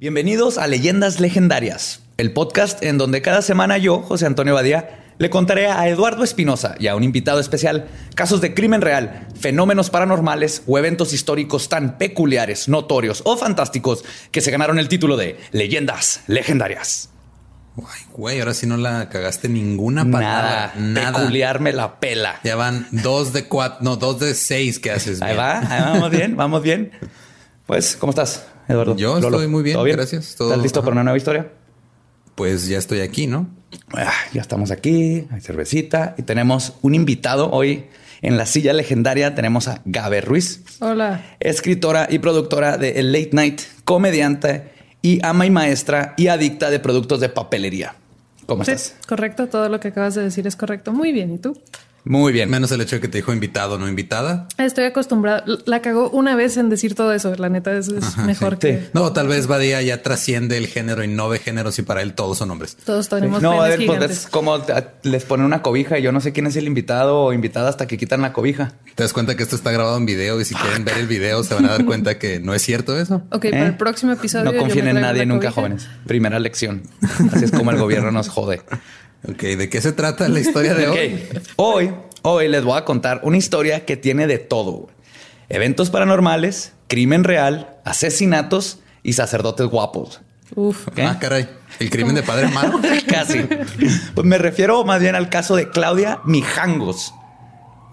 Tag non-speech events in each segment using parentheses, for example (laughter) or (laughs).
Bienvenidos a Leyendas Legendarias, el podcast en donde cada semana yo, José Antonio Badía, le contaré a Eduardo Espinosa y a un invitado especial casos de crimen real, fenómenos paranormales o eventos históricos tan peculiares, notorios o fantásticos que se ganaron el título de Leyendas Legendarias. Ay, güey, ahora sí no la cagaste ninguna palabra. Nada, Nada. peculiar me la pela. Ya van dos de cuatro, no, dos de seis que haces. Ahí bien. va, ahí vamos bien, vamos bien. Pues, ¿cómo estás, Eduardo? Yo estoy muy bien, gracias, todo- ¿Estás listo ajá. para una nueva historia? Pues ya estoy aquí, ¿no? Ah, ya estamos aquí, hay cervecita y tenemos un invitado hoy en la silla legendaria. Tenemos a Gabe Ruiz, Hola. escritora y productora de El Late Night, comediante y ama y maestra y adicta de productos de papelería. ¿Cómo Sí, estás? correcto. Todo lo que acabas de decir es correcto. Muy bien. ¿Y tú? Muy bien. Menos el hecho de que te dijo invitado, no invitada. Estoy acostumbrada. La cagó una vez en decir todo eso. La neta es, es mejor sí. que No, tal vez Badía ya trasciende el género y no ve géneros y para él todos son hombres. todos tenemos No, a ver, pues es como les ponen una cobija y yo no sé quién es el invitado o invitada hasta que quitan la cobija. Te das cuenta que esto está grabado en video y si quieren ver el video se van a dar cuenta que no es cierto eso. Ok, ¿Eh? para el próximo episodio. No yo confíen me en nadie nunca, cobija. jóvenes. Primera lección. Así es como el gobierno nos jode. Ok, ¿de qué se trata la historia de (laughs) hoy? Hoy, hoy les voy a contar una historia que tiene de todo. Eventos paranormales, crimen real, asesinatos y sacerdotes guapos. Uf. ¿Ok? Ah, caray. El crimen de padre Amaro. (laughs) Casi. Pues me refiero más bien al caso de Claudia Mijangos.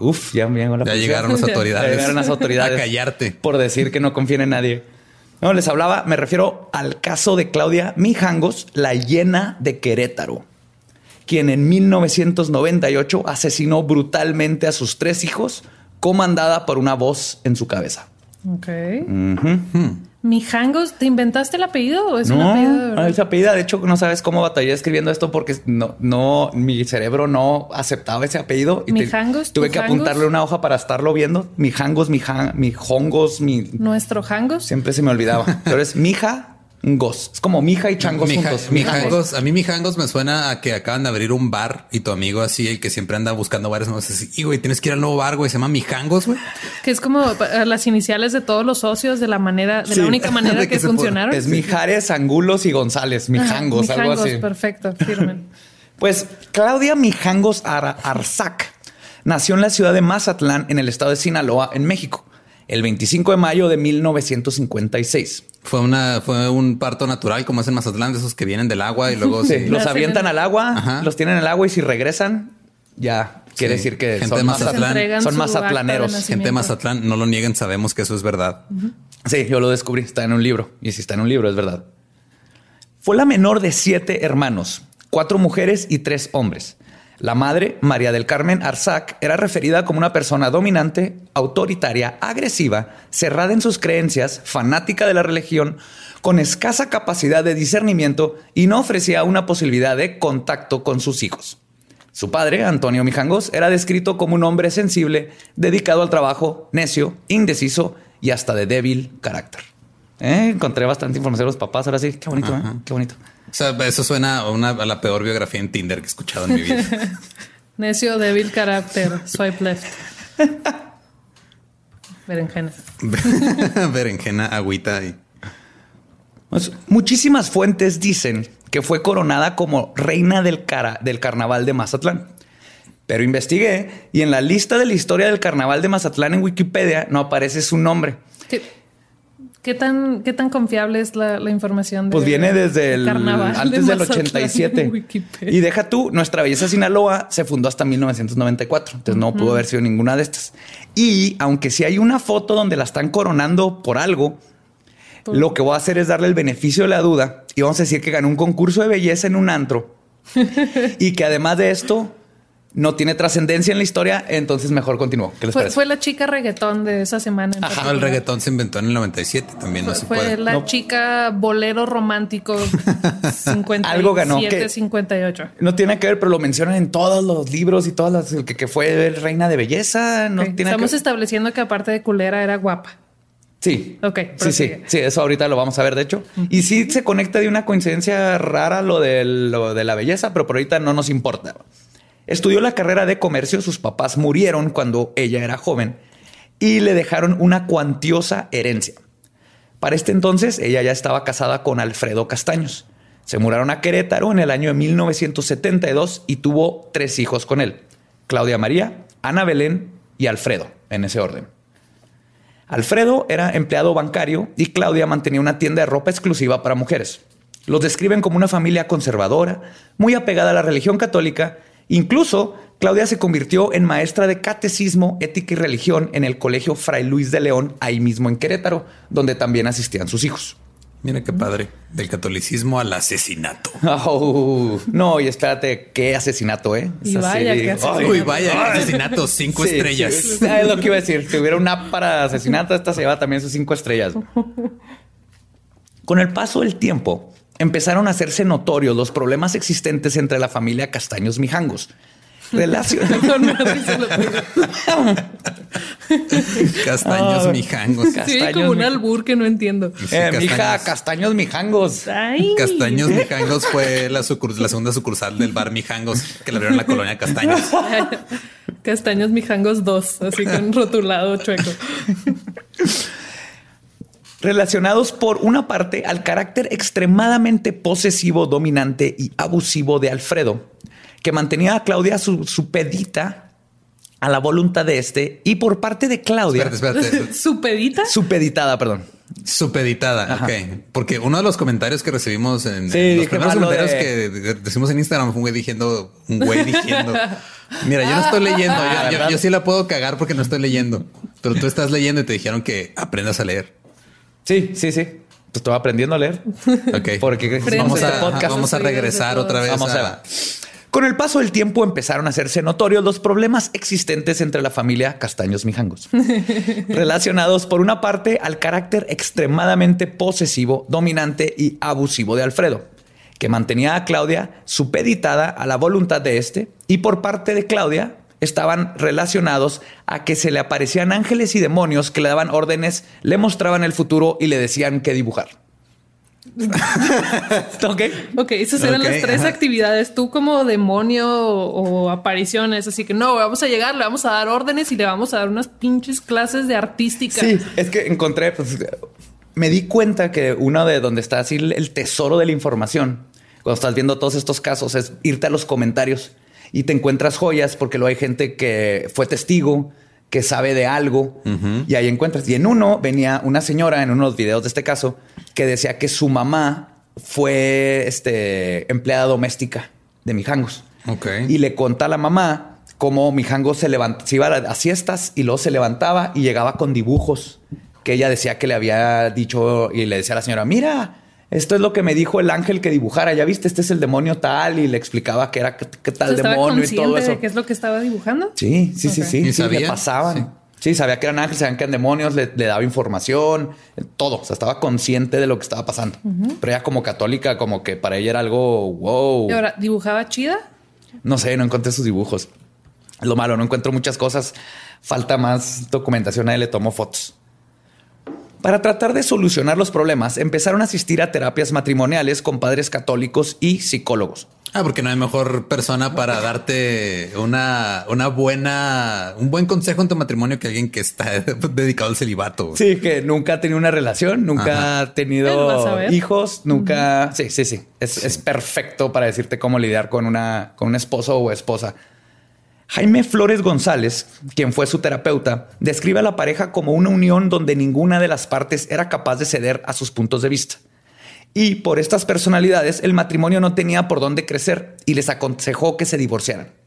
Uf, ya, me la Ya llegaron las Ya autoridades. llegaron las autoridades. A callarte. Por decir que no confíen en nadie. No, les hablaba, me refiero al caso de Claudia Mijangos, la llena de Querétaro, quien en 1998 asesinó brutalmente a sus tres hijos, comandada por una voz en su cabeza. Ok. Mijangos, ¿te inventaste el apellido o es un No, apellido de verdad? esa apellida. De hecho, no sabes cómo batallé escribiendo esto porque no, no, mi cerebro no aceptaba ese apellido. Y te- ¿Mijangos? tuve que apuntarle una hoja para estarlo viendo. Mijangos, mija, mijongos, mi. Nuestro Jangos. Siempre se me olvidaba. Pero es mija, gos. Es como mija y changos Mija- juntos. mijangos. A mí mijangos me suena a que acaban de abrir un bar y tu amigo así, el que siempre anda buscando bares nuevos, así, y güey, tienes que ir al nuevo bar, güey, se llama mijangos, güey. Que es como las iniciales de todos los socios de la manera, de Sí. la única manera (laughs) que, que funcionaron. Es Mijares, Angulos y González. Mijangos, Ajá, algo así. Perfecto, firmen. (laughs) Pues Claudia Mijangos Ar- Arzac nació en la ciudad de Mazatlán, en el estado de Sinaloa, en México, el 25 de mayo de 1956. Fue una, fue un parto natural, como es en Mazatlán, de esos que vienen del agua y luego (laughs) Sí, sí. los Hacen- avientan al agua, Ajá. los tienen en el agua y si regresan, ya quiere Sí. decir que Gente son, Mazatlán. Son mazatlaneros. Gente de Mazatlán, no lo nieguen, sabemos que eso es verdad. Sí, yo lo descubrí, está en un libro. Y si está en un libro, es verdad. Fue la menor de siete hermanos, cuatro mujeres y tres hombres. La madre, María del Carmen Arzac, era referida como una persona dominante, autoritaria, agresiva, cerrada en sus creencias, fanática de la religión, con escasa capacidad de discernimiento y no ofrecía una posibilidad de contacto con sus hijos. Su padre, Antonio Mijangos, era descrito como un hombre sensible, dedicado al trabajo, necio, indeciso y hasta de débil carácter. Eh, Encontré bastante información de los papás, ahora sí. Qué bonito, ¿eh? Qué bonito. O sea, eso suena a, una, a la peor biografía en Tinder que he escuchado en mi vida. (laughs) Necio, débil carácter, swipe left. Berenjena. (laughs) Berenjena, agüita y Pues, muchísimas fuentes dicen que fue coronada como reina del, cara- del carnaval de Mazatlán. Pero investigué y en la lista de la historia del carnaval de Mazatlán en Wikipedia no aparece su nombre. ¿Qué? ¿Qué tan, ¿Qué tan confiable es la, la información? De Pues viene desde el carnaval de antes del Mazatlán en 87. Wikipedia? Y deja tú, nuestra belleza Sinaloa se fundó hasta 1994, entonces no pudo haber sido ninguna de estas. Y aunque sí hay una foto donde la están coronando por algo, lo que voy a hacer es darle el beneficio de la duda y vamos a decir que ganó un concurso de belleza en un antro (laughs) y que además de esto no tiene trascendencia en la historia, entonces mejor continúo. ¿Qué les Fue, parece? fue la chica reggaetón de esa semana. en No, el reggaetón se inventó en el 97 también, no Fue, se fue puede. la No. chica bolero romántico (laughs) 57, Algo ganó, ¿qué? 58. No tiene que ver, pero lo mencionan en todos los libros y todas las que, que fue reina de belleza. No Ok, tiene Estamos que estableciendo que aparte de culera era guapa. Sí. Ok, Sí, sí. Sí, eso ahorita lo vamos a ver, de hecho. Y sí se conecta de una coincidencia rara lo de, lo de la belleza, pero por ahorita no nos importa. Estudió la carrera de comercio, sus papás murieron cuando ella era joven y le dejaron una cuantiosa herencia. Para este entonces, ella ya estaba casada con Alfredo Castaños. Se mudaron a Querétaro en el año de 1972 y tuvo tres hijos con él. Claudia María, Ana Belén y Alfredo, en ese orden. Alfredo era empleado bancario y Claudia mantenía una tienda de ropa exclusiva para mujeres. Los describen como una familia conservadora, muy apegada a la religión católica. Incluso Claudia se convirtió en maestra de catecismo, ética y religión en el Colegio Fray Luis de León, ahí mismo en Querétaro, donde también asistían sus hijos. Mira qué padre. Del catolicismo al asesinato. (laughs) Oh, no, y espérate, qué asesinato, ¿eh? Y vaya qué asesinato. Uy, vaya, asesinato, cinco Sí, estrellas. sí, es lo que iba a decir. Si hubiera una app para asesinato, esta se lleva también sus cinco estrellas. (laughs) Con el paso del tiempo, empezaron a hacerse notorios los problemas existentes entre la familia Castaños Mijangos. Relación- (laughs) No, no. (laughs) Castaños Ah, mijangos. Sí, Castaños, como un albur que no entiendo. Sí, Eh, mija, castaños. Castaños Mijangos. Ay. Castaños Mijangos fue la, segunda sucursal del bar Mijangos que le abrieron en la colonia Castaños. (laughs) Castaños mijangos 2, así con rotulado chueco. Relacionados por una parte al carácter extremadamente posesivo, dominante y abusivo de Alfredo, que mantenía a Claudia su- supedita a la voluntad de este, y por parte de Claudia, Espérate, espérate. (laughs) ¿Su pedita? supeditada, perdón. Supeditada, Ajá. ok. Porque uno de los comentarios que recibimos en, Sí, en los primeros comentarios de- que de- decimos en Instagram fue un güey diciendo, un güey diciendo, (laughs) mira, yo no estoy leyendo, yo- Ah, yo, yo sí la puedo cagar porque no estoy leyendo, pero tú estás leyendo y te dijeron que aprendas a leer. Sí, sí, sí. Pues estoy aprendiendo a leer. (laughs) Ok. Porque vamos este a, podcast. vamos a regresar otra vez. Vamos a- a ver. Con el paso del tiempo empezaron a hacerse notorios los problemas existentes entre la familia Castaños Mijangos, (laughs) relacionados por una parte al carácter extremadamente posesivo, dominante y abusivo de Alfredo, que mantenía a Claudia supeditada a la voluntad de este, y por parte de Claudia estaban relacionados a que se le aparecían ángeles y demonios que le daban órdenes, le mostraban el futuro y le decían qué dibujar. (laughs) ¿Ok? Ok, esas eran las tres ajá. actividades. Tú como demonio o, o apariciones. Así que no, vamos a llegar, le vamos a dar órdenes y le vamos a dar unas pinches clases de artística. Sí, es que encontré, pues me di cuenta que uno de donde está así el tesoro de la información, cuando estás viendo todos estos casos, es irte a los comentarios y te encuentras joyas porque luego hay gente que fue testigo, que sabe de algo y ahí encuentras. Y en uno venía una señora en uno de los videos de este caso que decía que su mamá fue este, empleada doméstica de Mijangos. Y le conta a la mamá cómo Mijango se levanta, se iba a, a siestas y luego se levantaba y llegaba con dibujos que ella decía que le había dicho y le decía a la señora, mira, esto es lo que me dijo el ángel que dibujara, ya viste, este es el demonio tal y le explicaba que era qué, tal sea, ¿Estaba demonio y todo consciente eso. de qué es lo que estaba dibujando? Sí, sí, sí, sí. ¿Y sí, le sabía? pasaban. Sí. sabía que eran ángeles, sabían que eran demonios, le, le daba información, todo. O sea, estaba consciente de lo que estaba pasando. Pero ella como católica, como que para ella era algo wow. Y ahora, ¿dibujaba chida? No sé, no encontré sus dibujos. Lo malo, no encuentro muchas cosas. Falta más documentación. A él le tomó fotos. Para tratar de solucionar los problemas, empezaron a asistir a terapias matrimoniales con padres católicos y psicólogos. Ah, porque no hay mejor persona para darte una, una buena, un buen consejo en tu matrimonio que alguien que está (laughs) dedicado al celibato. Sí, que nunca ha tenido una relación, nunca Ajá. ha tenido hijos, nunca. Sí, sí, sí. Es, es perfecto para decirte cómo lidiar con una, con un esposo o esposa. Jaime Flores González, quien fue su terapeuta, describe a la pareja como una unión donde ninguna de las partes era capaz de ceder a sus puntos de vista. Y por estas personalidades, el matrimonio no tenía por dónde crecer y les aconsejó que se divorciaran.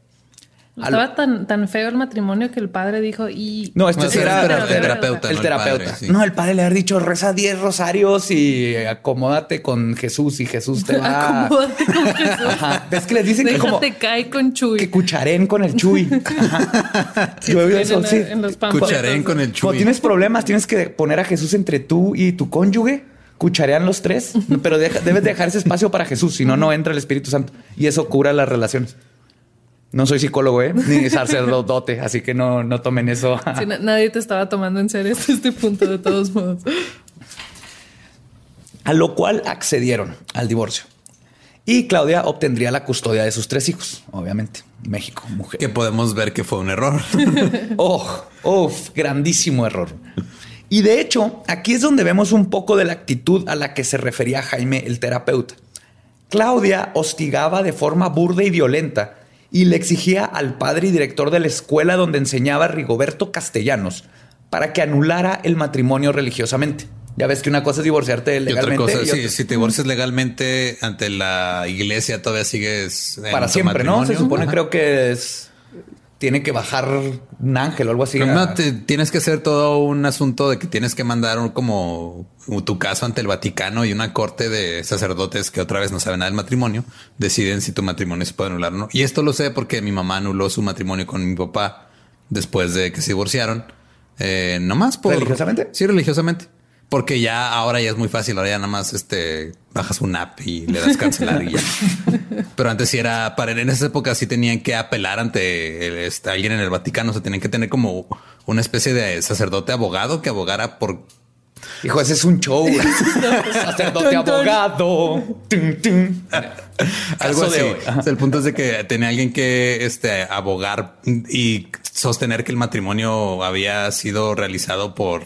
Estaba tan, tan feo el matrimonio que el padre dijo y... No, este No, sí el era terapeuta, el terapeuta, El no el terapeuta. padre, sí. No, el padre le había dicho reza 10 rosarios y acomódate con Jesús y Jesús te va. Acomódate con (laughs) Jesús. Ajá. Ves que les dicen que como Déjate caer con Chuy. que cucharen con el chuy. (laughs) Ajá. Yo he oído En, eso, en- sí. en los panfletos. Cucharén con el Cuando chuy. tienes problemas, tienes que poner a Jesús entre tú y tu cónyuge. Cucharean los tres, pero deja- debes dejar ese espacio para Jesús, si no, no entra el Espíritu Santo y eso cura las relaciones. No soy psicólogo, ¿eh? ni sacerdote, así que no, no tomen eso. Sí, na- nadie te estaba tomando en serio hasta este punto, de todos modos. A lo cual accedieron al divorcio. Y Claudia obtendría la custodia de sus tres hijos, obviamente. México, mujer. Que podemos ver que fue un error. (laughs) Oh, oh, grandísimo error. Y de hecho, aquí es donde vemos un poco de la actitud a la que se refería Jaime el terapeuta. Claudia hostigaba de forma burda y violenta y le exigía al padre y director de la escuela donde enseñaba Rigoberto Castellanos para que anulara el matrimonio religiosamente. Ya ves que una cosa es divorciarte Y otra legalmente cosa, y otra- si te divorcias legalmente ante la iglesia, todavía sigues en para siempre, ¿no? Se supone, Ajá. creo que es tiene que bajar un ángel o algo así. Pero no, te- tienes que hacer todo un asunto de que tienes que mandar un- como tu caso ante el Vaticano y una corte de sacerdotes que otra vez no saben nada del matrimonio, deciden si tu matrimonio se puede anular o no. Y esto lo sé porque mi mamá anuló su matrimonio con mi papá después de que se divorciaron. Eh, nomás por... ¿Religiosamente? Sí, religiosamente. Porque ya ahora ya es muy fácil, ahora ya nada más este bajas un app y le das cancelar y ya. (laughs) Pero antes sí era para en esas épocas sí tenían que apelar ante el- este, alguien en el Vaticano, o sea, tenían que tener como una especie de sacerdote abogado que abogara por Hijo, ese es un show. (laughs) (laughs) Sacerdote abogado. Tum, tum. algo así. el punto es de que tenía alguien que este abogar y sostener que el matrimonio había sido realizado por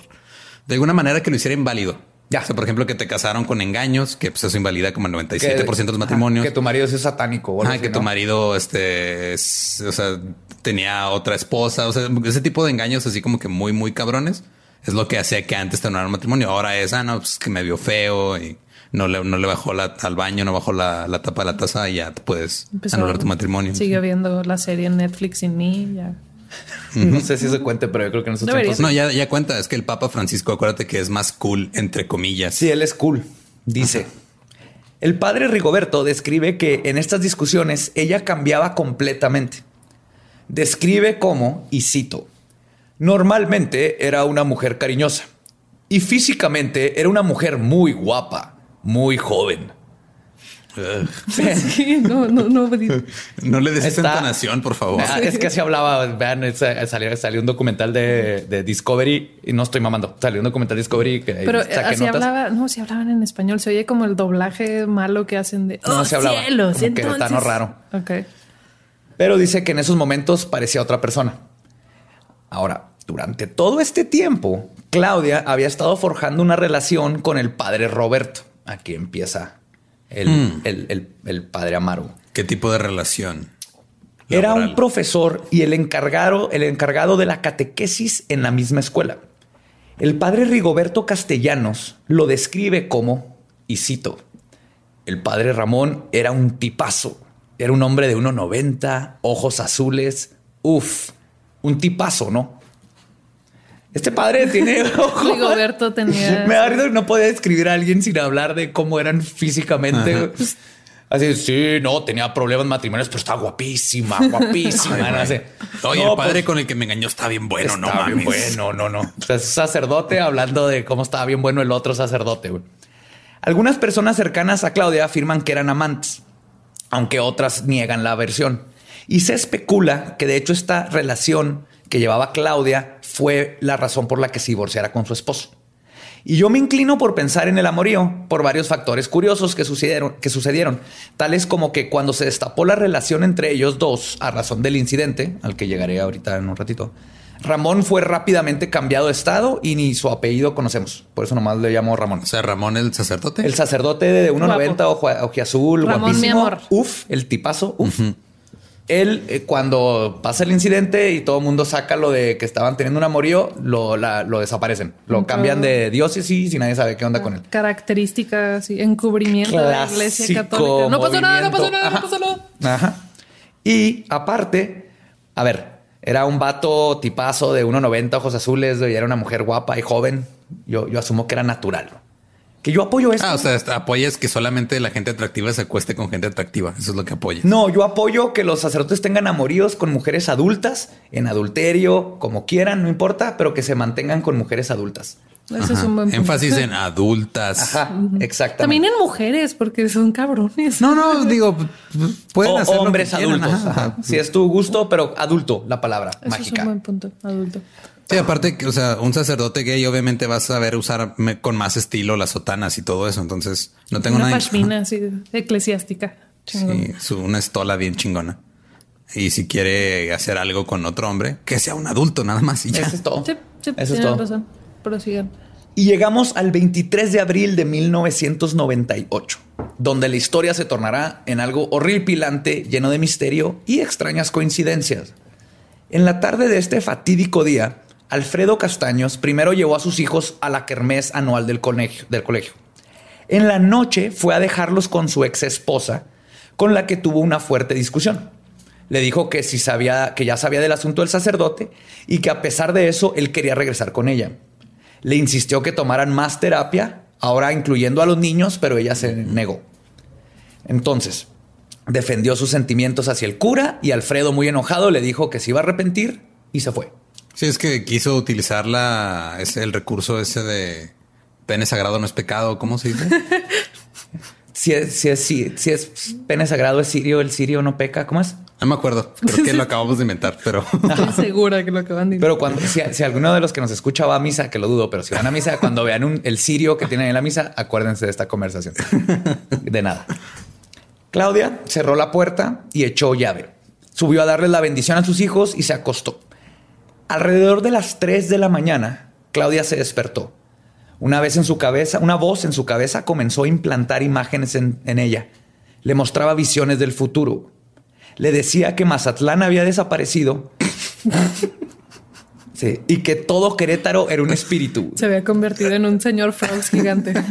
de alguna manera que lo hiciera inválido. Ya. O sea, por ejemplo, que te casaron con engaños, que pues eso invalida como el 97% de los Ajá, matrimonios. Que tu marido es satánico. así, que tu marido, este, es- o sea, tenía otra esposa, o sea, ese tipo de engaños así como que muy, muy cabrones, es lo que hacía que antes tener un matrimonio. Ahora es, ah, no, pues que me vio feo y no le, no le bajó la, al baño, no bajó la, la tapa de la taza y ya te puedes Empezó- anular tu matrimonio. Sigue viendo la serie en Netflix sin mí. Ya. No sé si se cuente, pero yo creo que en esos Debería. tiempos. No, ya, ya cuenta, es que el Papa Francisco, acuérdate que es más cool, entre comillas. Sí, él es cool. Dice. El padre Rigoberto describe que en estas discusiones ella cambiaba completamente. Describe cómo, y cito, normalmente era una mujer cariñosa y físicamente era una mujer muy guapa, muy joven. (laughs) Sí, no, no, no. No le des esa entonación, por favor. Ah, es que así hablaba. Vean, salió, salió un documental de, de Discovery y no estoy mamando. Salió un documental de Discovery que Pero saqué así notas. hablaba, no, si hablaban en español, se oye como el doblaje malo que hacen de No, oh, se hablaba cielos, como entonces. queretano raro. Ok. Pero dice que en esos momentos parecía otra persona. Ahora, durante todo este tiempo, Claudia había estado forjando una relación con el padre Roberto. Aquí empieza el, Mm. el- el- el padre Amaro. ¿Qué tipo de relación? Era un profesor y el encargado, el encargado de la catequesis en la misma escuela. El padre Rigoberto Castellanos lo describe como, y cito, el padre Ramón era un tipazo. Era un hombre de 1,90, ojos azules. Uf, un tipazo, ¿no? Este padre tiene (laughs) ojos. Rigoberto tenía. Me da risa que no podía describir a alguien sin hablar de cómo eran físicamente. Así, sí, no, tenía problemas matrimoniales, pero estaba guapísima, (laughs) guapísima. no. Oye, No, el padre pues, con el que me engañó está bien bueno, no mames. bien bueno, no, no. O sea, es sacerdote hablando de cómo estaba bien bueno el otro sacerdote. güey. Algunas personas cercanas a Claudia afirman que eran amantes, aunque otras niegan la versión. Y se especula que de hecho esta relación que llevaba Claudia fue la razón por la que se divorciara con su esposo. Y yo me inclino por pensar en el amorío por varios factores curiosos que sucedieron, que sucedieron, tales como que cuando se destapó la relación entre ellos dos a razón del incidente, al que llegaré ahorita en un ratito, Ramón fue rápidamente cambiado de estado y ni su apellido conocemos. Por eso nomás le llamo Ramón. O sea, Ramón el sacerdote. El sacerdote de 1.90, ojo, ojiazul, Ramón, mi amor. Uf, el tipazo. Uf. Él, eh, cuando pasa el incidente y todo el mundo saca lo de que estaban teniendo un amorío, lo, la- lo desaparecen. Lo cambian de diócesis y nadie sabe qué onda con él. Características y encubrimiento de la iglesia católica. No pasó nada, no pasó nada, no pasó nada. Ajá. Y aparte, a ver, era un vato tipazo de 1.90, ojos azules, y era una mujer guapa y joven. Yo, yo asumo que era natural. Que yo apoyo esto. Ah, o sea, apoyas que solamente la gente atractiva se acueste con gente atractiva. Eso es lo que apoyas. No, yo apoyo que los sacerdotes tengan amoríos con mujeres adultas, en adulterio, como quieran, no importa, pero que se mantengan con mujeres adultas. Ese es un buen punto. Énfasis en (laughs) adultas. Ajá, exactamente. También en mujeres, porque son cabrones. No, no, digo, pueden O hacer lo que hombres adultos. ajá. ajá. Si es tu gusto, pero adulto, la palabra Eso es mágica. un buen punto, adulto. Sí, aparte que, o sea, un sacerdote gay obviamente vas a saber usar con más estilo las sotanas y todo eso. Entonces, no tengo Una nada. pashmina así, eclesiástica. Chingón. Sí, su- una estola bien chingona. Y si quiere hacer algo con otro hombre, que sea un adulto nada más y ya. Eso es todo. Sí, sí, Eso es todo. razón. Prosigan. Y llegamos al 23 de abril de 1998, donde la historia se tornará en algo horripilante, lleno de misterio y extrañas coincidencias. En la tarde de este fatídico día, Alfredo Castaños primero llevó a sus hijos a la kermés anual del colegio. En la noche fue a dejarlos con su ex esposa, con la que tuvo una fuerte discusión. Le dijo que si sabía, que ya sabía del asunto del sacerdote y que a pesar de eso él quería regresar con ella. Le insistió que tomaran más terapia, ahora incluyendo a los niños, pero ella se negó. Entonces, defendió sus sentimientos hacia el cura y Alfredo, muy enojado, le dijo que se iba a arrepentir y se fue. Sí, es que quiso utilizar la, ese, el recurso ese de pene sagrado no es pecado. ¿Cómo se dice? (laughs) Si es, si es, si, si es pene sagrado, es sirio, el sirio no peca, ¿cómo es? No me acuerdo. Creo que lo acabamos de inventar, pero (laughs) Estoy (laughs) segura que lo acaban de Pero cuando, si, si alguno de los que nos escucha va a misa, que lo dudo, pero si van a misa, cuando vean un- el sirio que tienen en la misa, acuérdense de esta conversación. De nada. Claudia cerró la puerta y echó llave. Subió a darle la bendición a sus hijos y se acostó. Alrededor de las 3 de la mañana, Claudia se despertó. Una vez en su cabeza, una voz en su cabeza comenzó a implantar imágenes en, en ella. Le mostraba visiones del futuro. Le decía que Mazatlán había desaparecido (laughs) Sí, y que todo Querétaro era un espíritu. Se había convertido en un señor Frogs gigante. (laughs)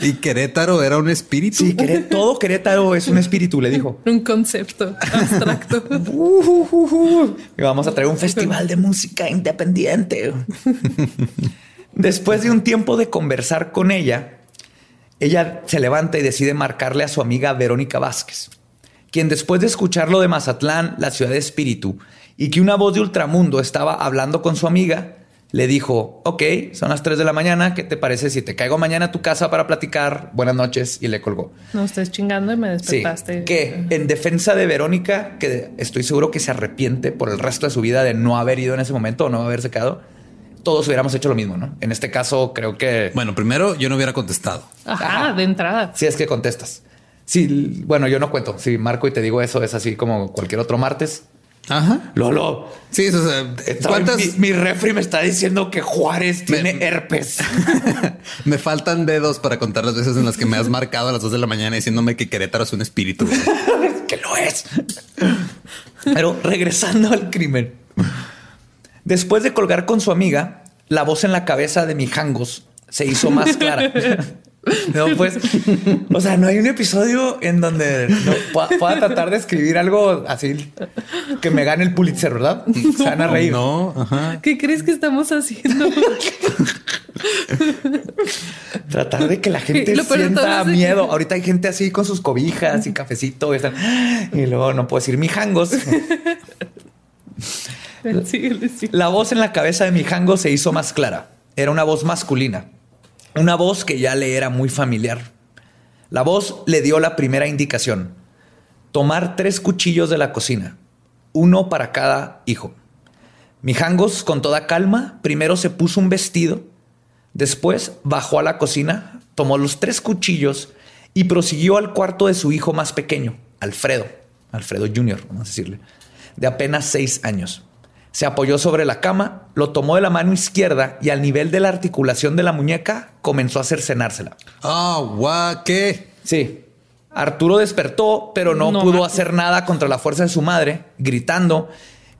Y Querétaro era un espíritu. sí, todo Querétaro es un espíritu, le dijo. un concepto abstracto. (laughs) Y vamos a traer un festival de música independiente. Después de un tiempo de conversar con ella, ella se levanta y decide marcarle a su amiga Verónica Vázquez, quien después de escuchar lo de Mazatlán, la ciudad de espíritu, y que una voz de ultramundo estaba hablando con su amiga, le dijo, ok, son las 3 de la mañana, ¿qué te parece si te caigo mañana a tu casa para platicar? Buenas noches, y le colgó. No estés chingando y me Sí, despertaste. que en defensa de Verónica, que estoy seguro que se arrepiente por el resto de su vida de no haber ido en ese momento o no haberse quedado, todos hubiéramos hecho lo mismo, ¿no? En este caso, creo que Bueno, primero yo no hubiera contestado. Ajá, de entrada. si es que contestas. Sí, bueno, yo no cuento. Si marco y te digo eso, es así como cualquier otro martes. Ajá. Lolo, Sí, o sea, ¿cuántas? Mi, mi refri me está diciendo que Juárez tiene Me- herpes. (laughs) me faltan dedos para contar las veces en las que me has marcado a las dos de la mañana diciéndome que Querétaro es un espíritu. (laughs) que lo es. Pero regresando al crimen. Después de colgar con su amiga, la voz en la cabeza de Mijangos se hizo más clara. (laughs) No, pues, o sea, no hay un episodio en donde no pueda, pueda tratar de escribir algo así que me gane el Pulitzer, ¿verdad? Se van a reír. No, ajá. ¿Qué crees que estamos haciendo? Tratar de que la gente sienta que- miedo. Ahorita hay gente así con sus cobijas y cafecito y, están- y luego no puedo decir mijangos. (laughs) Síguele, sí. La voz en la cabeza de Mijango se hizo más clara. Era una voz masculina. Una voz que ya le era muy familiar. La voz le dio la primera indicación. Tomar tres cuchillos de la cocina. Uno para cada hijo. Mijangos, con toda calma, primero se puso un vestido. Después bajó a la cocina, tomó los tres cuchillos y prosiguió al cuarto de su hijo más pequeño, Alfredo. Alfredo Jr., vamos a decirle, de apenas seis años. Se apoyó sobre la cama, lo tomó de la mano izquierda y al nivel de la articulación de la muñeca comenzó a cercenársela. Ah, guau, ¿qué? Sí. Arturo despertó, pero no, No pudo hacer nada contra la fuerza de su madre, gritando.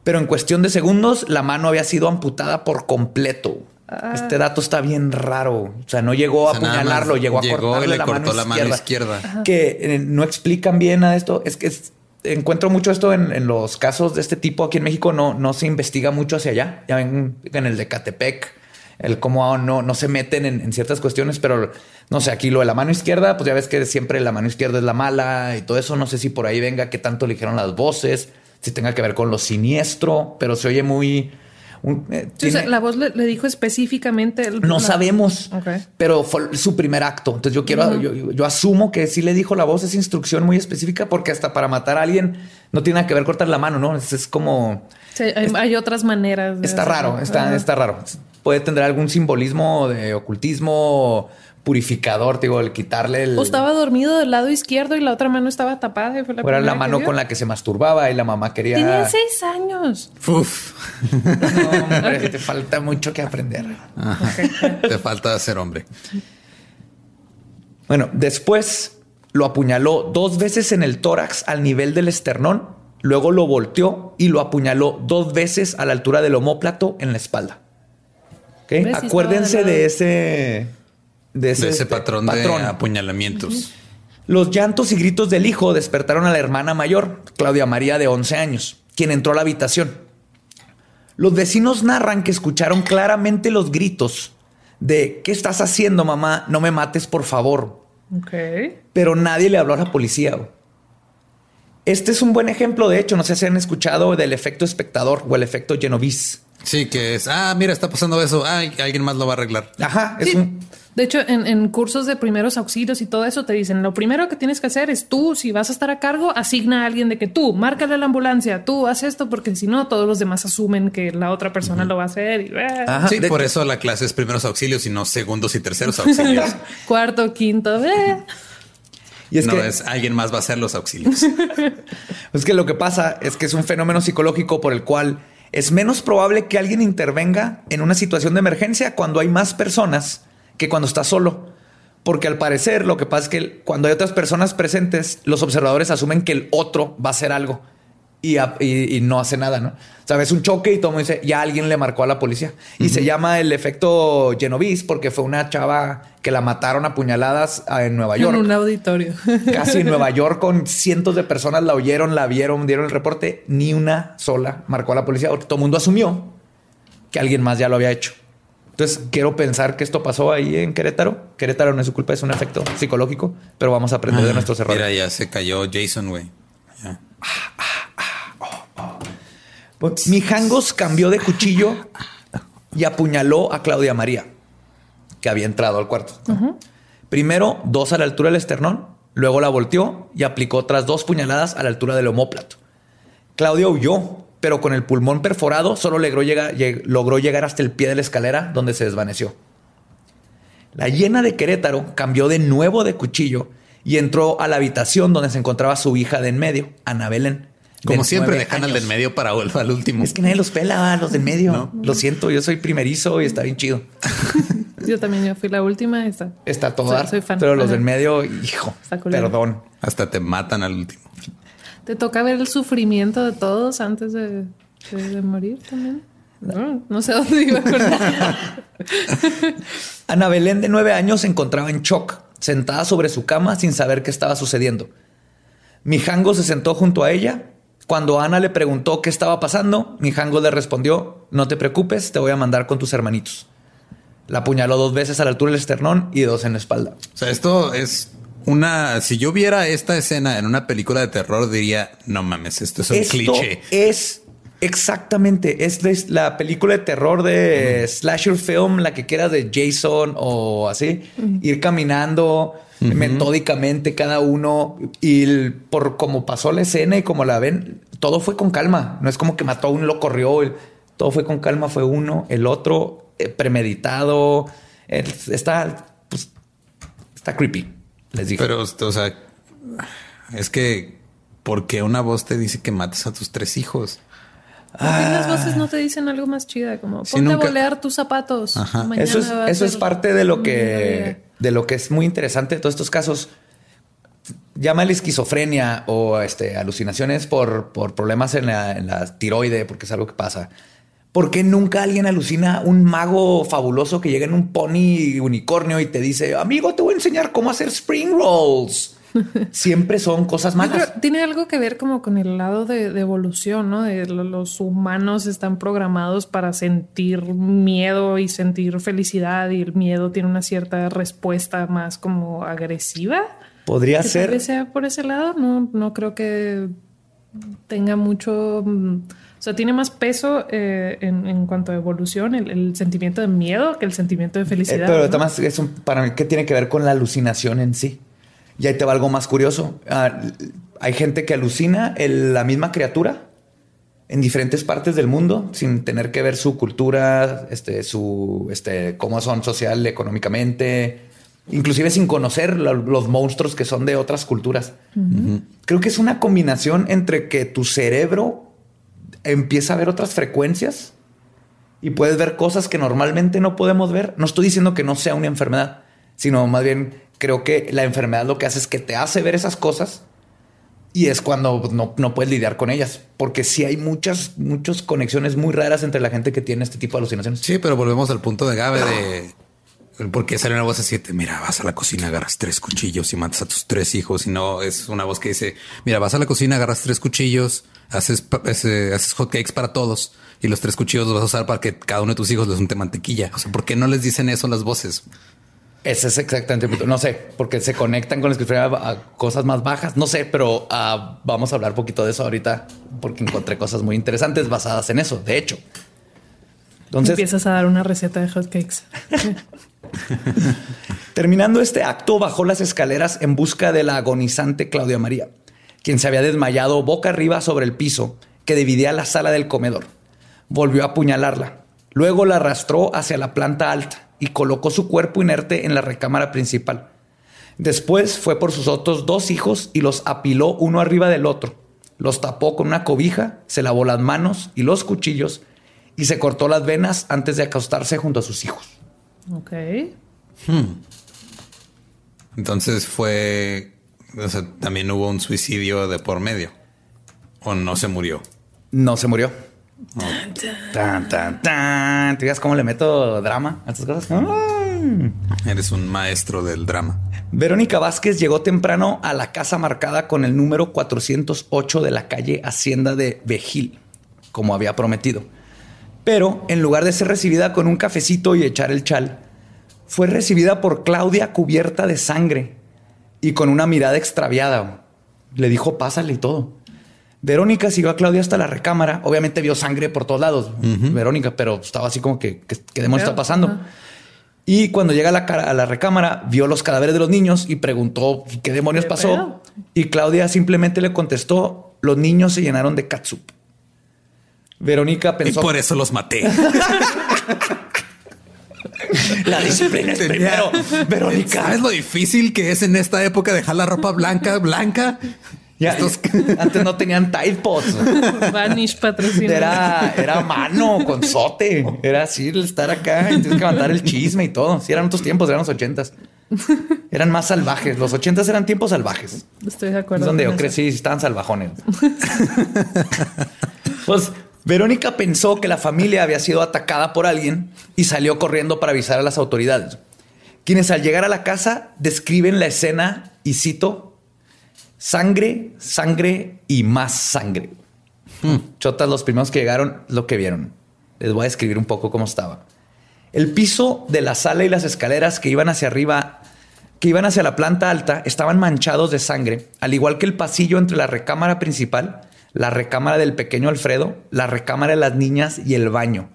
Pero en cuestión de segundos, la mano había sido amputada por completo. Este dato está bien raro. O sea, no llegó O a sea, apuñalarlo, llegó a llegó y cortarle le la, cortó mano la mano izquierda. izquierda. Que eh, no explican bien a esto. Es que es- encuentro mucho esto en, los casos de este tipo aquí en México. No, no se investiga mucho hacia allá. Ya ven en el de Catepec, el cómo no, no se meten en, en ciertas cuestiones, pero no sé, aquí lo de la mano izquierda, pues ya ves que siempre la mano izquierda es la mala y todo eso. No sé si por ahí venga qué tanto le dijeron las voces, si tenga que ver con lo siniestro, pero se oye muy. Un- eh, Sí, o sea, tiene- la voz le, le dijo específicamente. el- no la- sabemos, pero fue su primer acto. Entonces yo quiero, yo, yo- yo asumo que sí le dijo la voz esa instrucción muy específica porque hasta para matar a alguien no tiene nada que ver cortar la mano, ¿no? Es, es como Sí, hay, hay otras maneras. está hacerlo. raro, está, está raro. Puede tener algún simbolismo de ocultismo purificador, te digo, el quitarle el O estaba dormido del lado izquierdo y la otra mano estaba tapada. Y fue la fuera la mano con la que se masturbaba y la mamá quería. Tenía seis años. Uf. (laughs) No, hombre, te falta mucho que aprender. Te falta ser hombre. Bueno, después lo apuñaló dos veces en el tórax al nivel del esternón, luego lo volteó y lo apuñaló dos veces a la altura del omóplato en la espalda. Acuérdense de ese, de ese, De ese este, patrón, de apuñalamientos. Los llantos y gritos del hijo despertaron a la hermana mayor, Claudia María, de 11 años, quien entró a la habitación. Los vecinos narran que escucharon claramente los gritos de ¿qué estás haciendo, mamá? No me mates, por favor. Ok. Pero nadie le habló a la policía. Este es un buen ejemplo, de hecho, no sé si han escuchado del efecto espectador o el efecto Genovese. Sí, que es, ah, mira, está pasando eso. Ay, alguien más lo va a arreglar. Ajá, es Sí. un... De hecho, en, en cursos de primeros auxilios y todo eso te dicen, lo primero que tienes que hacer es tú, si vas a estar a cargo, asigna a alguien de que tú, márcale a la ambulancia, tú haz esto, porque si no, todos los demás asumen que la otra persona lo va a hacer. Y, eh, Ajá, sí, por hecho- eso la clase es primeros auxilios y no segundos y terceros auxilios. (laughs) Cuarto, quinto, eh. Y es no que es alguien más va a hacer los auxilios. (laughs) Es que lo que pasa es que es un fenómeno psicológico por el cual es menos probable que alguien intervenga en una situación de emergencia cuando hay más personas que cuando está solo. Porque al parecer lo que pasa es que cuando hay otras personas presentes, los observadores asumen que el otro va a hacer algo y, a- y- y no hace nada, ¿no? Sabes, un choque y todo el mundo dice, ya alguien le marcó a la policía. Y se llama el efecto Genovese porque fue una chava que la mataron a puñaladas ah, en Nueva York En un auditorio. (laughs) casi en Nueva York con cientos de personas la oyeron, la vieron, dieron el reporte, ni una sola marcó a la policía, porque todo el mundo asumió que alguien más ya lo había hecho. Entonces, quiero pensar que esto pasó ahí en Querétaro. Querétaro no es su culpa, es un efecto psicológico, pero vamos a aprender de nuestros errores. Mira, ya se cayó Jason, güey. Ya. Pues, Mijangos cambió de cuchillo y apuñaló a Claudia María, que había entrado al cuarto. Primero, dos a la altura del esternón, luego la volteó y aplicó otras dos puñaladas a la altura del omóplato. Claudia huyó, pero con el pulmón perforado solo logró llegar, lleg- logró llegar hasta el pie de la escalera donde se desvaneció. La llena de Querétaro cambió de nuevo de cuchillo y entró a la habitación donde se encontraba su hija de en medio, Ana Belén. Como siempre, dejan al del medio para vuelva al último. Es que nadie los pela, los del medio. No. Lo siento, yo soy primerizo y está bien chido. (laughs) Yo también, yo fui la última. Está. Está todo Soy- fan. pero los Ajá. del medio, hijo, perdón. Hasta te matan al último. Te toca ver el sufrimiento de todos antes de, de- de morir también. No, no sé dónde iba con. (laughs) Ana Belén, de nueve años, se encontraba en shock, sentada sobre su cama sin saber qué estaba sucediendo. Mijango se sentó junto a ella. Cuando Ana le preguntó qué estaba pasando, Mijango le respondió, no te preocupes, te voy a mandar con tus hermanitos. La apuñaló dos veces a la altura del esternón y dos en la espalda. O sea, esto es una. Si yo viera esta escena en una película de terror, diría: No mames, esto es un Esto cliché. es exactamente, es la película de terror de slasher film, la que quieras de Jason o así, ir caminando metódicamente cada uno y el- por como pasó la escena y como la ven, todo fue con calma. No es como que mató a uno, lo corrió, el- todo fue con calma, fue uno, el otro eh, premeditado. El- está, pues, está creepy. Les digo. Pero, o sea, es que, ¿por qué una voz te dice que mates a tus tres hijos? ¿Por qué las voces no te dicen algo más chida? Como Sí, ponte nunca- a bolear tus zapatos. Mañana eso es, eso es parte de lo que. De lo que es muy interesante de todos estos casos. llámale esquizofrenia o este, alucinaciones por, por problemas en la, en la tiroide, porque es algo que pasa. ¿Por qué nunca alguien alucina un mago fabuloso que llega en un pony unicornio y te dice, amigo, te voy a enseñar cómo hacer spring rolls? Siempre son cosas malas. tiene algo que ver como con el lado de, de evolución, ¿no? De los humanos están programados para sentir miedo y sentir felicidad y el miedo tiene una cierta respuesta más como agresiva. Podría Que tal ser. vez sea por ese lado. No, no creo que tenga mucho. mm, O sea, tiene más peso eh, en, en cuanto a evolución el, el sentimiento de miedo que el sentimiento de Eh, felicidad. pero ¿no? además, es un- para mí, ¿qué tiene que ver con la alucinación en sí? Y ahí te va algo más curioso. Ah, hay gente que alucina el- la misma criatura en diferentes partes del mundo sin tener que ver su cultura, este, su, este, cómo son social, económicamente, inclusive sin conocer lo- los monstruos que son de otras culturas. Creo que es una combinación entre que tu cerebro empieza a ver otras frecuencias y puedes ver cosas que normalmente no podemos ver. No estoy diciendo que no sea una enfermedad, sino más bien creo que la enfermedad lo que hace es que te hace ver esas cosas y es cuando no, no puedes lidiar con ellas, porque sí hay muchas, muchas conexiones muy raras entre la gente que tiene este tipo de alucinaciones. Sí, pero volvemos al punto de Gabe de porque sale una voz así, mira, vas a la cocina, agarras tres cuchillos y matas a tus tres hijos. Y no es una voz que dice, mira, vas a la cocina, agarras tres cuchillos, haces, haces hot cakes para todos y los tres cuchillos los vas a usar para que cada uno de tus hijos les unte mantequilla. O sea, ¿por qué no les dicen eso las voces? Ese es exactamente el punto. No sé, porque se conectan con la esquizofrenia a a cosas más bajas. No sé, pero ah, vamos a hablar un poquito de eso ahorita, porque encontré cosas muy interesantes basadas en eso, de hecho. Entonces, Empiezas a dar una receta de hotcakes. (laughs) Terminando este acto, bajó las escaleras en busca de la agonizante Claudia María, quien se había desmayado boca arriba sobre el piso que dividía la sala del comedor. Volvió a apuñalarla. Luego la arrastró hacia la planta alta y colocó su cuerpo inerte en la recámara principal. Después fue por sus otros dos hijos y los apiló uno arriba del otro. Los tapó con una cobija, se lavó las manos y los cuchillos y se cortó las venas antes de acostarse junto a sus hijos. Ok. Entonces fue, o sea, también hubo un suicidio de por medio o no se murió. No se murió. Tan, tan, tan. ¿Te digas cómo le meto drama a estas cosas? Ay. Eres un maestro del drama. Verónica Vázquez llegó temprano a la casa marcada con el número 408 de la calle Hacienda de Vejil, como había prometido. Pero en lugar de ser recibida con un cafecito y echar el chal, fue recibida por Claudia cubierta de sangre y con una mirada extraviada. Le dijo, pásale y todo. Verónica siguió a Claudia hasta la recámara. Obviamente vio sangre por todos lados, Verónica, pero estaba así como que, ¿qué, qué demonios está pasando? Y cuando llega a la, cara- a la recámara, vio los cadáveres de los niños y preguntó qué demonios ¿Qué pasó. pedo? Y Claudia simplemente le contestó, los niños se llenaron de catsup. Verónica Y pensó, por eso los maté. (laughs) la disciplina es primero. Verónica. ¿Sabes lo difícil que es en esta época dejar la ropa blanca, blanca? Ya, Estos- (laughs) antes no tenían Tide Pods. (laughs) Vanish patrocina. Era, era mano con sote. Era así el estar acá y tienes que mandar el chisme y todo. Si eran otros tiempos, eran los ochentas. Eran más salvajes. Los ochentas eran tiempos salvajes. Estoy de Es acuerdo. donde con yo eso. crecí, estaban salvajones. pues Verónica pensó que la familia había sido atacada por alguien y salió corriendo para avisar a las autoridades, quienes al llegar a la casa describen la escena y cito, sangre, sangre y más sangre. Chotas, los primeros que llegaron, lo que vieron. Les voy a describir un poco cómo estaba. El piso de la sala y las escaleras que iban hacia arriba, que iban hacia la planta alta, estaban manchados de sangre, al igual que el pasillo entre la recámara principal, la recámara del pequeño Alfredo, la recámara de las niñas y el baño.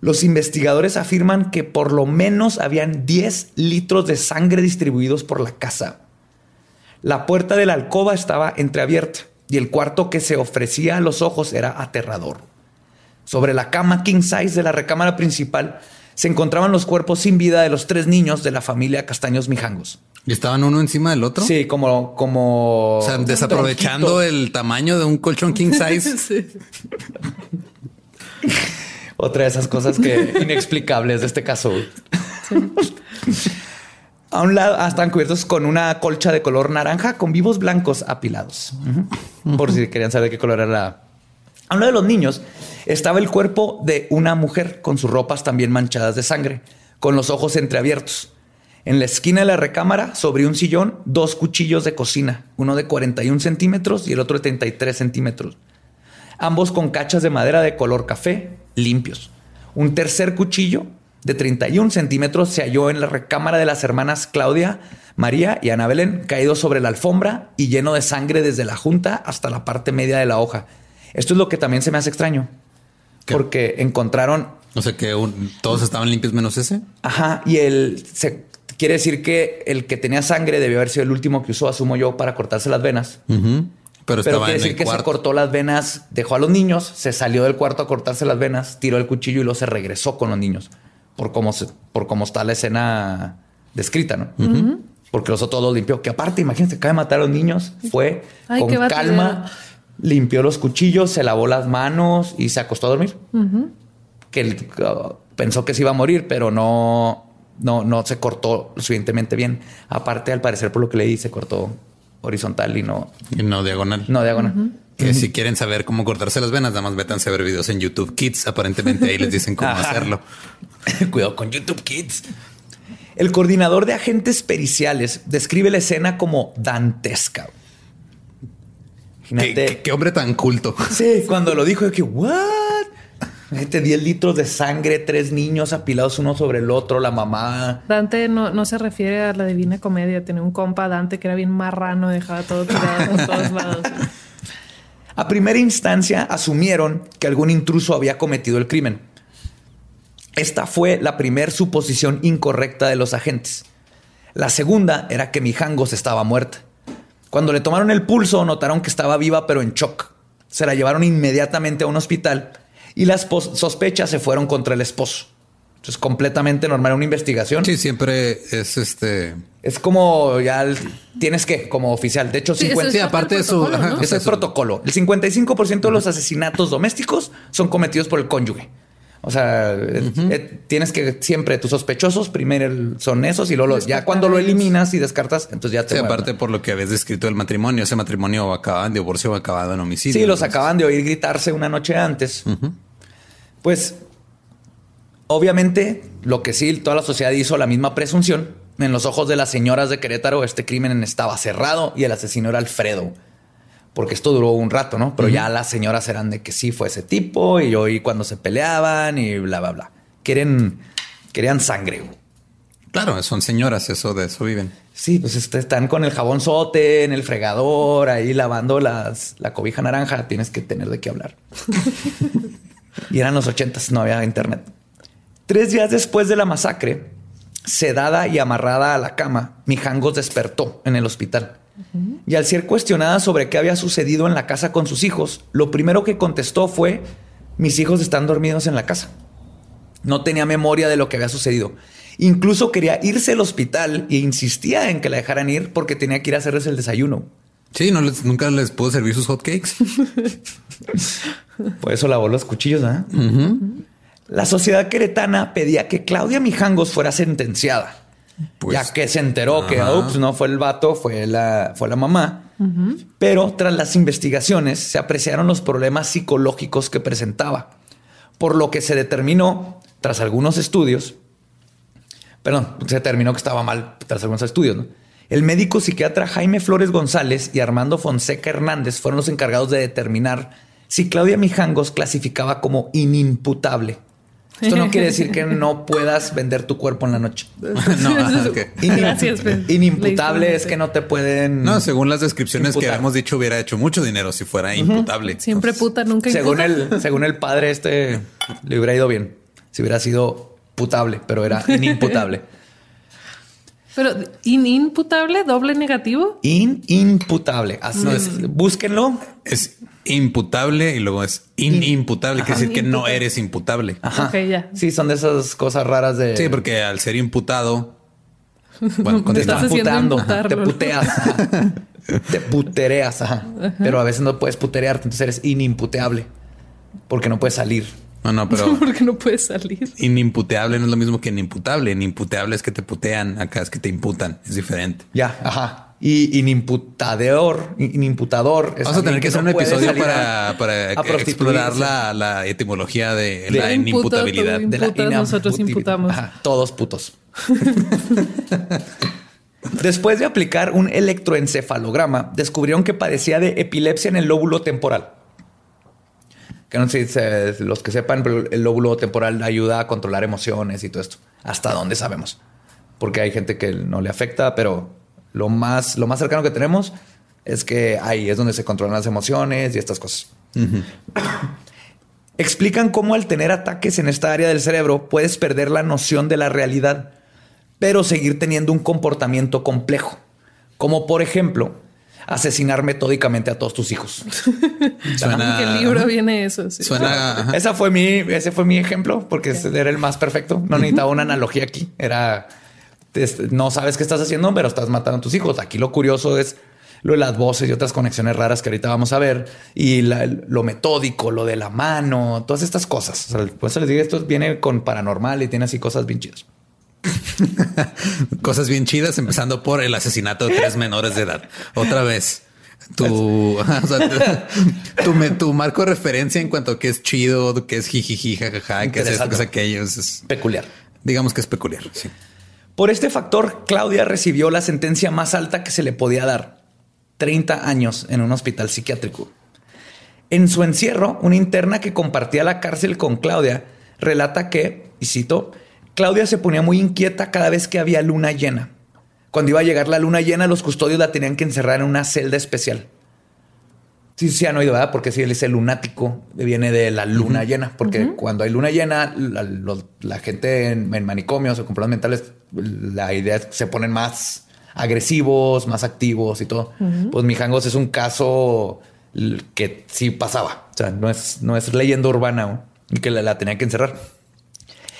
Los investigadores afirman que por lo menos habían 10 litros de sangre distribuidos por la casa. La puerta de la alcoba estaba entreabierta y el cuarto que se ofrecía a los ojos era aterrador. Sobre la cama king size de la recámara principal se encontraban los cuerpos sin vida de los tres niños de la familia Castaños Mijangos. ¿Y estaban uno encima del otro? Sí, como, como. O sea, desaprovechando el tamaño de un colchón king (laughs) size. Sí. Otra de esas cosas que (laughs) inexplicables de este caso. A un lado ah, estaban cubiertos con una colcha de color naranja con vivos blancos apilados. Por si querían saber qué color era. A un lado de los niños estaba el cuerpo de una mujer con sus ropas también manchadas de sangre, con los ojos entreabiertos. En la esquina de la recámara, sobre un sillón, dos cuchillos de cocina, uno de 41 centímetros y el otro de 33 centímetros. Ambos con cachas de madera de color café, limpios. Un tercer cuchillo de 31 centímetros se halló en la recámara de las hermanas Claudia, María y Ana Belén, caído sobre la alfombra y lleno de sangre desde la junta hasta la parte media de la hoja. Esto es lo que también se me hace extraño. ¿Qué? Porque encontraron O sea que un- todos estaban limpios menos ese. Ajá, y el se quiere decir que el que tenía sangre debió haber sido el último que usó, asumo yo, para cortarse las venas. Ujú. Pero Pero quiere decir que se cortó las venas, dejó a los niños, se salió del cuarto a cortarse las venas, tiró el cuchillo y luego se regresó con los niños. Por cómo, se- por cómo está la escena descrita, ¿no? Porque los otros los limpió. Que aparte, imagínense, acaba de matar a los niños. Fue Ay, con calma, limpió los cuchillos, se lavó las manos y se acostó a dormir. Que él, uh, pensó que se iba a morir, pero no, no, no se cortó lo suficientemente bien. Aparte, al parecer, por lo que leí, se cortó horizontal y no, Y no diagonal. no diagonal. Que si quieren saber cómo cortarse las venas, nada más métanse a ver videos en YouTube Kids. Aparentemente ahí les dicen cómo (laughs) hacerlo. (laughs) Cuidado con YouTube Kids. El coordinador de agentes periciales describe la escena como dantesca. ¿Qué, Imagínate. qué- qué hombre tan culto. Sí, cuando lo dijo, yo que, ¿what? Imagínate 10 litros de sangre, tres niños apilados uno sobre el otro, la mamá. Dante no, no se refiere a la divina comedia. Tenía un compa Dante que era bien marrano, dejaba todo tirado por todos lados. (laughs) A primera instancia asumieron que algún intruso había cometido el crimen. Esta fue la primera suposición incorrecta de los agentes. La segunda era que Mijangos estaba muerta. Cuando le tomaron el pulso, notaron que estaba viva pero en shock. Se la llevaron inmediatamente a un hospital y las sospechas se fueron contra el esposo. Es completamente normal una investigación. Sí, siempre es este. Es como ya el- tienes que, como oficial. De hecho, Sí, 50, eso Sí, es aparte de protocolo, ajá, ¿no? o ese sea, es protocolo. El 55% de los asesinatos domésticos son cometidos por el cónyuge. O sea, eh, eh, tienes que siempre tus sospechosos primero el- son esos y luego los- ya cuando lo eliminas y descartas, entonces ya te Sí, aparte por lo que habías descrito del matrimonio, ese matrimonio acababa en divorcio o acababa en homicidio. Sí, los Entonces, acaban de oír gritarse una noche antes. Pues, obviamente, lo que sí, toda la sociedad hizo la misma presunción. En los ojos de las señoras de Querétaro, este crimen estaba cerrado y el asesino era Alfredo. Porque esto duró un rato, ¿no? Pero ya las señoras eran de que sí fue ese tipo y oí cuando se peleaban y bla, bla, bla. Quieren, querían sangre. Claro, son señoras, eso de eso viven. Sí, pues este, están con el jabón sote en el fregador, ahí lavando las, la cobija naranja. Tienes que tener de qué hablar. (laughs) y eran los ochentas, no había internet. Tres días después de la masacre, sedada y amarrada a la cama, Mijangos despertó en el hospital. Y al ser cuestionada sobre qué había sucedido en la casa con sus hijos, lo primero que contestó fue, mis hijos están dormidos en la casa. No tenía memoria de lo que había sucedido. Incluso quería irse al hospital e insistía en que la dejaran ir porque tenía que ir a hacerles el desayuno. Sí, no les, nunca les pudo servir sus hotcakes. (laughs) Por eso lavó los cuchillos. ¿ah? La sociedad queretana pedía que Claudia Mijangos fuera sentenciada. Pues, ya que se enteró que ups, no fue el vato, fue la, fue la mamá. Pero tras las investigaciones se apreciaron los problemas psicológicos que presentaba, por lo que se determinó, tras algunos estudios, perdón, se determinó que estaba mal tras algunos estudios, ¿no? El médico psiquiatra Jaime Flores González y Armando Fonseca Hernández fueron los encargados de determinar si Claudia Mijangos clasificaba como inimputable. Esto no quiere decir que (laughs) no puedas vender tu cuerpo en la noche. (laughs) no, (laughs) Gracias, Ben. Inimputable es que no te pueden. No, según las descripciones que habíamos dicho, hubiera hecho mucho dinero si fuera imputable. Siempre puta, nunca según imputa. el, según el padre, este le hubiera ido bien. Si hubiera sido putable, pero era inimputable. Pero in- imputable, doble negativo. In, imputable. Así es. Búsquenlo. Es imputable y luego es inimputable, quiere decir que no eres imputable. Ajá. Ok, ya. Sí, son de esas cosas raras de. Sí, porque al ser imputado, bueno, (laughs) te Estás putando. Te puteas. ajá. te putereas. ajá. Pero a veces no puedes puterearte, entonces eres inimputable porque no puedes salir. No, no, pero (laughs) Porque no puedes salir. inimputeable no es lo mismo que inimputable. Inimputable es que te putean, acá es que te imputan. Es diferente. Ya, ajá. Y inimputador, inimputador. es Vamos a tener que hacer no un episodio para, explorar la, la etimología de, De la inimputabilidad. de la Imputas, nosotros imputamos. Ajá, todos putos. (laughs) Después de aplicar un electroencefalograma, descubrieron que padecía de epilepsia en el lóbulo temporal. Que no sé si los que sepan, pero el lóbulo temporal ayuda a controlar emociones y todo esto. Hasta dónde sabemos. Porque hay gente que no le afecta, pero lo más, lo más cercano que tenemos es que ahí es donde se controlan las emociones y estas cosas. Explican cómo al tener ataques en esta área del cerebro puedes perder la noción de la realidad, pero seguir teniendo un comportamiento complejo, como por ejemplo asesinar metódicamente a todos tus hijos. (laughs) Suena, Que el libro viene eso. sí. suena ajá. Esa fue mi, ese fue mi ejemplo porque ese era el más perfecto. No necesitaba una analogía aquí. Era no sabes qué estás haciendo, pero estás matando a tus hijos. Aquí lo curioso es lo de las voces y otras conexiones raras que ahorita vamos a ver y la- lo metódico, lo de la mano, todas estas cosas. O sea, por eso les digo, esto viene con paranormal y tiene así cosas bien chidas. (laughs) cosas bien chidas, empezando por el asesinato de tres menores de edad. Otra vez. Tu, (laughs) o sea, tu, tu me- tu marco de referencia en cuanto a qué es chido, qué es jijiji, jajaja, qué es esto, qué es aquello. es- Peculiar. digamos que es peculiar. Sí. Por este factor, Claudia recibió la sentencia más alta que se le podía dar, 30 años en un hospital psiquiátrico. En su encierro, una interna que compartía la cárcel con Claudia relata que, y cito, Claudia se ponía muy inquieta cada vez que había luna llena. Cuando iba a llegar la luna llena, los custodios la tenían que encerrar en una celda especial. Sí, sí han oído, ¿verdad? Porque si él es el lunático, viene de la luna llena. Porque cuando hay luna llena, la, los- la gente en, en manicomios o con problemas mentales, la idea es que se ponen más agresivos, más activos y todo. Pues Mijangos es un caso que sí pasaba. O sea, no es, no es leyenda urbana ¿no? y que la, la tenía que encerrar.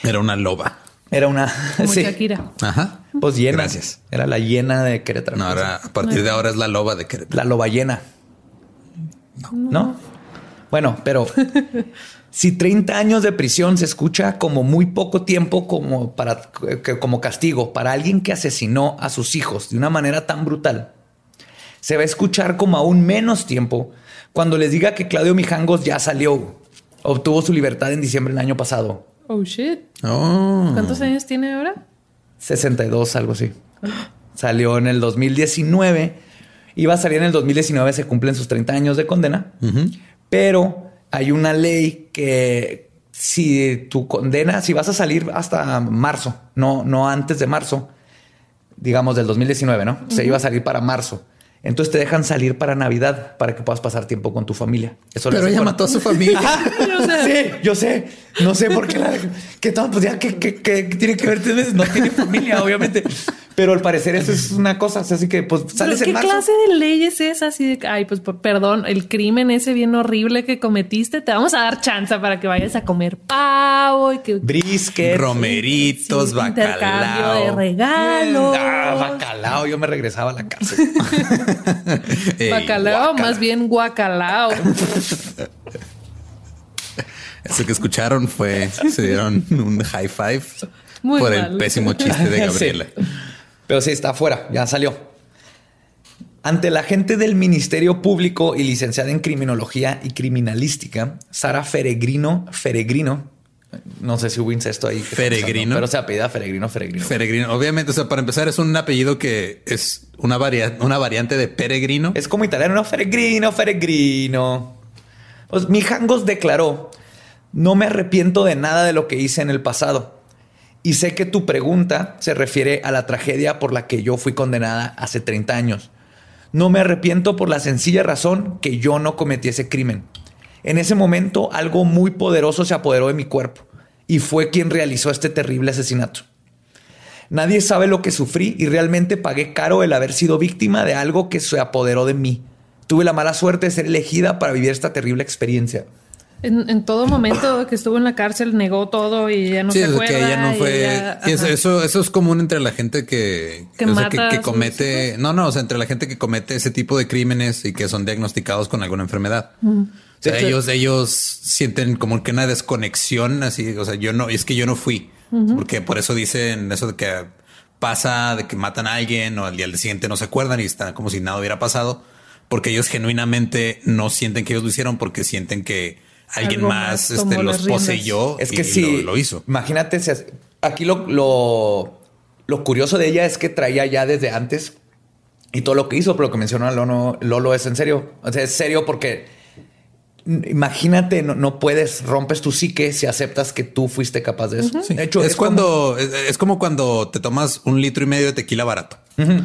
Era una loba. Era una... Como (laughs) sí, Shakira. Ajá. pues llena. Gracias. Era la llena de Querétaro. No, ahora a partir de ahora es la loba de Querétaro. La loba llena. No. Bueno, pero (laughs) si 30 años de prisión se escucha como muy poco tiempo como para que- como castigo para alguien que asesinó a sus hijos de una manera tan brutal, se va a escuchar como aún menos tiempo cuando les diga que Claudio Mijangos ya salió, obtuvo su libertad en diciembre del año pasado. Oh shit. Oh. ¿Cuántos años tiene ahora? 62, algo así. Salió en el 2019. Iba a salir en el 2019, se cumplen sus 30 años de condena. Pero hay una ley que si tu condena, si vas a salir hasta marzo, no, no antes de marzo, digamos del 2019, ¿no? Se iba a salir para marzo. Entonces te dejan salir para Navidad para que puedas pasar tiempo con tu familia. Eso Pero ella mató a su (laughs) familia. Sí, yo sé. No sé por qué la. Que todo, pues ya que, que- que tiene que ver tres veces. No tiene familia, obviamente. Pero al parecer eso es una cosa. Así que pues sales ¿Qué en marzo. clase de ley es esa? Así de, ay, pues perdón, el crimen ese bien horrible que cometiste, te vamos a dar chance para que vayas a comer pavo y que Brisket. Romeritos, Sí, intercambio de bacalao. regalos. Ah, bacalao. Yo me regresaba a la cárcel. (laughs) Ey, bacalao, más bien guacalao. Eso que escucharon fue, se dieron un high five Muy por mal. el pésimo chiste de (laughs) Gabriela. Sí. Pero sí, está afuera. Ya salió. Ante la gente del Ministerio Público y licenciada en Criminología y Criminalística, Sara Feregrino, Feregrino, no sé si hubo incesto ahí. Feregrino. Pero se apellida Feregrino, Feregrino. Peregrino, obviamente, o sea, para empezar, es un apellido que es una, varia- una variante de peregrino. Es como italiano, ¿no? Feregrino, Feregrino. Pues Mijangos declaró, no me arrepiento de nada de lo que hice en el pasado. Y sé que tu pregunta se refiere a la tragedia por la que yo fui condenada hace 30 años. No me arrepiento por la sencilla razón que yo no cometí ese crimen. En ese momento algo muy poderoso se apoderó de mi cuerpo y fue quien realizó este terrible asesinato. Nadie sabe lo que sufrí y realmente pagué caro el haber sido víctima de algo que se apoderó de mí. Tuve la mala suerte de ser elegida para vivir esta terrible experiencia. En, en todo momento que estuvo en la cárcel negó todo y ya no sí, se acuerda. que ella no fue. ella- eso, eso, eso es común entre la gente que, Que o sea, mata que, a que sus comete. No, no, o sea, entre la gente que comete ese tipo de crímenes y que son diagnosticados con alguna enfermedad. O O sea, hecho- ellos, ellos sienten como que una desconexión así. O sea, yo no, es que yo no fui. Porque por eso dicen eso de que pasa, de que matan a alguien o al día siguiente no se acuerdan y están como si nada hubiera pasado. Porque ellos genuinamente no sienten que ellos lo hicieron porque sienten que alguien más este, los poseyó Es que y sí. lo, lo hizo. Imagínate, aquí lo, lo, lo curioso de ella es que traía ya desde antes y todo lo que hizo, pero lo que mencionó Lolo, Lolo es en serio. O sea, es serio porque imagínate, no, no puedes, rompes tu psique si aceptas que tú fuiste capaz de eso. Sí. De hecho, es, cuando es, es como cuando te tomas un litro y medio de tequila barato.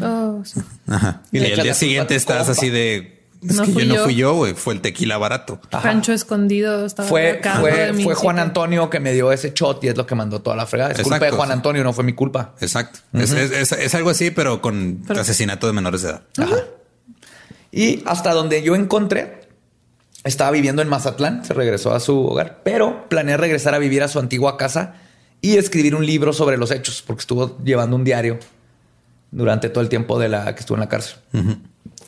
Oh, sí. Ajá. Y echas día siguiente estás compa. así de es No que fui yo no fui yo, güey. Fue el tequila barato. Rancho escondido estaba fue, fue, Juan Antonio que me dio ese shot y es lo que mandó toda la fregada. Es culpa de Juan. Antonio, no fue mi culpa. Exacto. Es, es- es- es algo así, pero con Pero- asesinato de menores de edad. Ajá. Y hasta donde yo encontré, estaba viviendo en Mazatlán, se regresó a su hogar, pero planea regresar a vivir a su antigua casa y escribir un libro sobre los hechos, porque estuvo llevando un diario durante todo el tiempo de la que estuvo en la cárcel.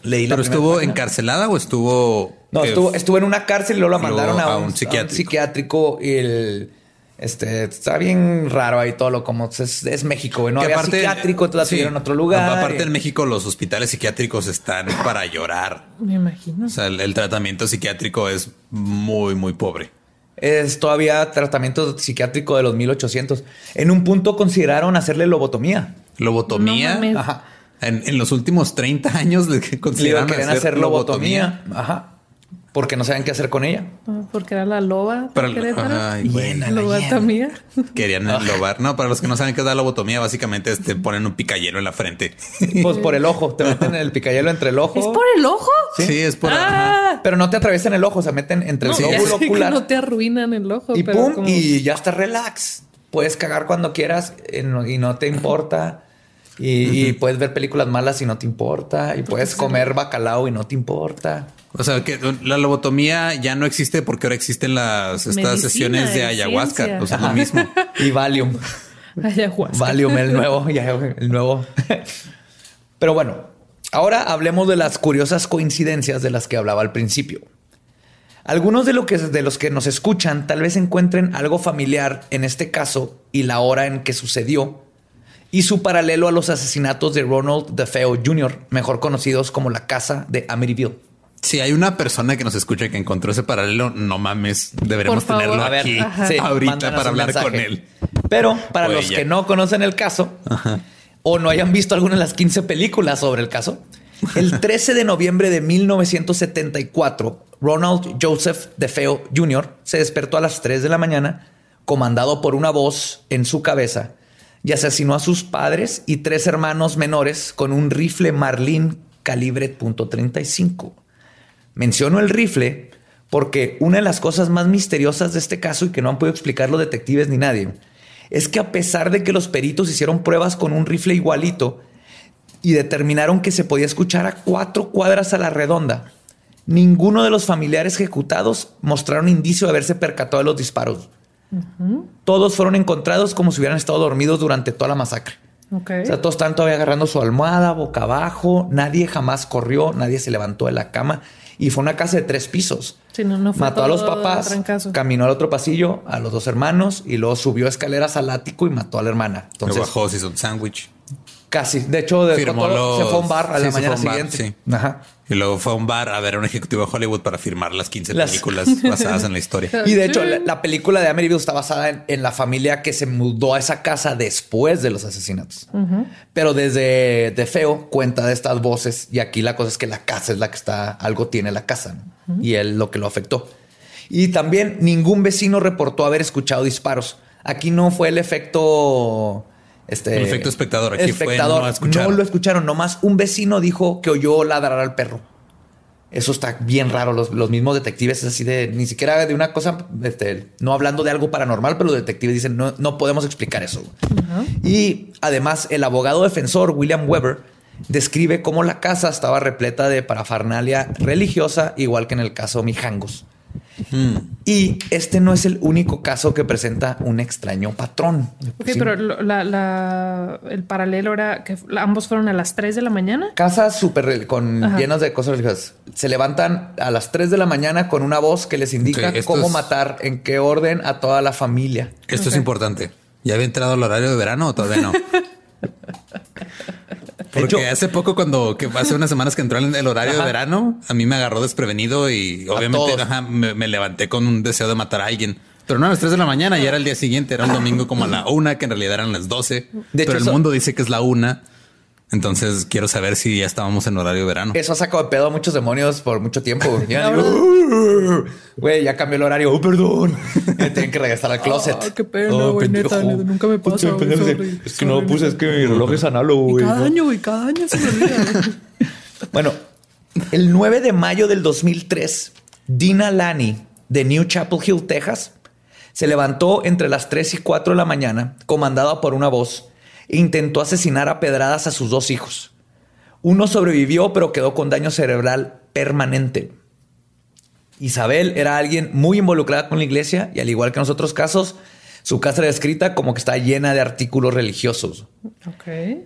Leí la ¿Pero estuvo página. encarcelada o estuvo...? No, eh, estuvo, estuvo en una cárcel y luego la mandaron a, a un, un a un psiquiátrico. y el... Este, está bien raro ahí todo lo como es, es México, güey. No que había aparte- psiquiátrico, entonces la sí. tuvieron en otro lugar. Aparte y- en México los hospitales psiquiátricos están para llorar. Me imagino. O sea, el, el tratamiento psiquiátrico es muy, muy pobre. Es todavía tratamiento psiquiátrico de los 1800. En un punto consideraron hacerle lobotomía. Lobotomía. No. Ajá. En, en los últimos 30 años de que Le consideran querían hacer, hacer lobotomía. Ajá. Porque no saben qué hacer con ella. Ah, Porque era la loba Querétaro. Ay, güey. Lobotomía. Querían enlobar. No, para los que no saben qué es la lobotomía, básicamente te ponen un picayelo en la frente. (laughs) Pues por el ojo. Te meten el picayelo entre el ojo. ¿Es por el ojo? Sí, es por... ajá. Ah, Pero no te atraviesan el ojo. Se meten entre el no, lóbulo ocular. no te arruinan el ojo. y pero pum. como- Y ya está relax. Puedes cagar cuando quieras eh, y no te importa. Y, y puedes ver películas malas y no te importa. Y puedes comer bacalao y no te importa. O sea, que la lobotomía ya no existe porque ahora existen las estas Medicina, sesiones de ayahuasca. ciencia. O sea, Ajá. lo mismo. (laughs) Y Valium. Ayahuasca. Valium, el nuevo, el nuevo. (laughs) Pero bueno, ahora hablemos de las curiosas coincidencias de las que hablaba al principio. Algunos de, lo que, de los que nos escuchan tal vez encuentren algo familiar en este caso y la hora en que sucedió y su paralelo a los asesinatos de Ronald DeFeo Jr., mejor conocidos como la casa de Amityville. Si hay una persona que nos escucha que encontró ese paralelo, no mames, deberemos tenerlo A ver, aquí. Sí, ahorita para hablar con él. Pero para O los ella. que no conocen el caso o no hayan visto alguna de las 15 películas sobre el caso, el (laughs) 13 de noviembre de 1974, Ronald Joseph DeFeo Jr. se despertó a las 3 de la mañana, comandado por una voz en su cabeza, y asesinó a sus padres y tres hermanos menores con un rifle Marlin calibre .35. Menciono el rifle porque una de las cosas más misteriosas de este caso y que no han podido explicar los detectives ni nadie es que a pesar de que los peritos hicieron pruebas con un rifle igualito y determinaron que se podía escuchar a cuatro cuadras a la redonda, ninguno de los familiares ejecutados mostraron indicio de haberse percatado de los disparos. Todos fueron encontrados como si hubieran estado dormidos durante toda la masacre. Ok. O sea, todos están todavía agarrando su almohada boca abajo. Nadie jamás corrió, nadie se levantó de la cama. Y fue una casa de tres pisos. Sí, no, no fue Mató a los papás, caminó al otro pasillo, a los dos hermanos y luego subió escaleras al ático y mató a la hermana. Entonces, bajó, se hizo un sándwich. casi. De hecho, de todo- se los- fue a un bar a sí, la mañana bar, siguiente. sí. Ajá. Y luego fue a un bar a ver a un ejecutivo de Hollywood para firmar las 15 Las- películas (laughs) basadas en la historia. Y de hecho, la, la película de Amityville está basada en, en la familia que se mudó a esa casa después de los asesinatos. Pero desde De Feo cuenta de estas voces y aquí la cosa es que la casa es la que está, algo tiene la casa ¿no? y él lo que lo afectó. Y también ningún vecino reportó haber escuchado disparos. Aquí no fue el efecto... Este, El efecto espectador. Aquí fue espectador. no escucharon. No lo escucharon. Nomás un vecino dijo que oyó ladrar al perro. Eso está bien raro. Los, los mismos detectives es así de ni siquiera de una cosa, este, no hablando de algo paranormal, pero los detectives dicen no, no podemos explicar eso. Y además, el abogado defensor William Weber describe cómo la casa estaba repleta de parafernalia religiosa, igual que en el caso Mijangos. Y este no es el único caso que presenta un extraño patrón. Ok, pero lo- la, la- el paralelo era que ambos fueron a las 3 de la mañana. Casas súper con Ajá. llenas de cosas religiosas. Se levantan a las 3 de la mañana con una voz que les indica cómo es- matar, en qué orden a toda la familia. Esto es importante. ¿Ya había entrado al horario de verano o todavía no? (laughs) Porque hace poco, cuando que hace unas semanas que entró en el horario Ajá. de verano, a mí me agarró desprevenido y obviamente ajá, me, me levanté con un deseo de matar a alguien. Pero no a las 3 de la mañana, ya era el día siguiente, era un domingo como a la una, que en realidad eran las 12. De pero hecho, el mundo dice que es la una. Entonces quiero saber si ya estábamos en horario de verano. Eso ha sacado de pedo a muchos demonios por mucho tiempo. (laughs) Ya digo, "Uh, güey, ya cambió el horario. Oh, perdón. (laughs) Me tienen que regresar al closet. Ah, qué pena, Oh, güey, neta, nunca me pasa, sorry, Es que no sorry, puse, es que mi reloj es análogo, Y güey. cada ¿no? año, güey, cada año se me olvida. (laughs) Bueno, el 9 de mayo del 2003, Dina Lani de New Chapel Hill, Texas, se levantó entre las 3 y 4 de la mañana, comandada por una voz, intentó asesinar a pedradas a sus dos hijos. Uno sobrevivió, pero quedó con daño cerebral permanente. Isabel era alguien muy involucrada con la iglesia y al igual que en los otros casos, su casa era descrita como que está llena de artículos religiosos.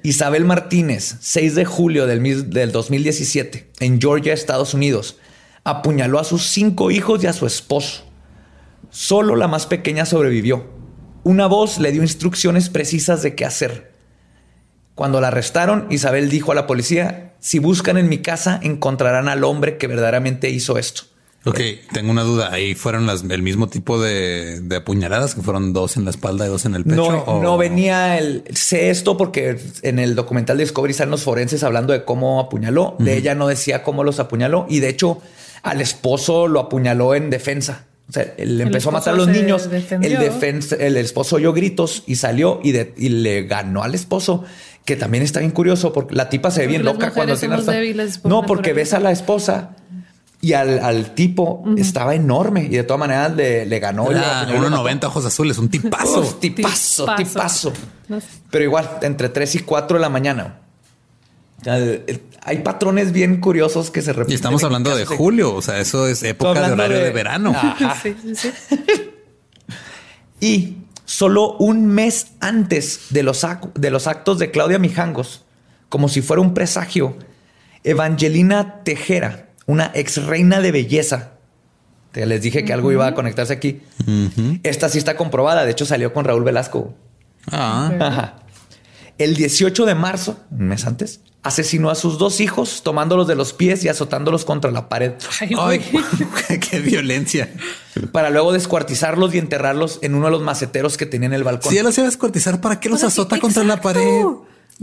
Isabel Martínez, 6 de julio del 2017, en Georgia, Estados Unidos, apuñaló a sus cinco hijos y a su esposo. Solo la más pequeña sobrevivió. Una voz le dio instrucciones precisas de qué hacer. Cuando la arrestaron, Isabel dijo a la policía, si buscan en mi casa, encontrarán al hombre que verdaderamente hizo esto. Ok, tengo una duda. Ahí fueron las, el mismo tipo de, de apuñaladas que fueron dos en la espalda y dos en el pecho. No, o- no venía el. Sé esto porque en el documental de Discovery salen los forenses hablando de cómo apuñaló. De ella no decía cómo los apuñaló y de hecho al esposo lo apuñaló en defensa. O sea, él empezó a matar a los niños. defendió. El, defensa- el esposo oyó gritos y salió y, de- y le ganó al esposo, que también está bien curioso porque la tipa se ve bien loca cuando tiene por No, porque ves a la esposa y al, al tipo estaba enorme y de todas maneras le, le ganó. lo mató. 1.90 ojos azules, un tipazo. Uf, tipazo, Tipazo. tipazo. No sé. Pero igual, entre 3 y 4 de la mañana. Hay patrones bien curiosos que se repiten. Y estamos hablando de julio, o sea, eso es época de horario de, de- verano. Ajá. Sí, sí, sí. (laughs) Y solo un mes antes de los, de los actos de Claudia Mijangos, como si fuera un presagio, Evangelina Tejera, una ex reina de belleza, que les dije que algo iba a conectarse aquí. Esta sí está comprobada. De hecho, salió con Raúl Velasco. Ah, Ajá. El 18 de marzo, un mes antes, asesinó a sus dos hijos tomándolos de los pies y azotándolos contra la pared Ay, ay, (laughs) qué violencia. para luego descuartizarlos y enterrarlos en uno de los maceteros que tenía en el balcón. Si ya los iba a descuartizar, ¿para qué los azota contra la pared?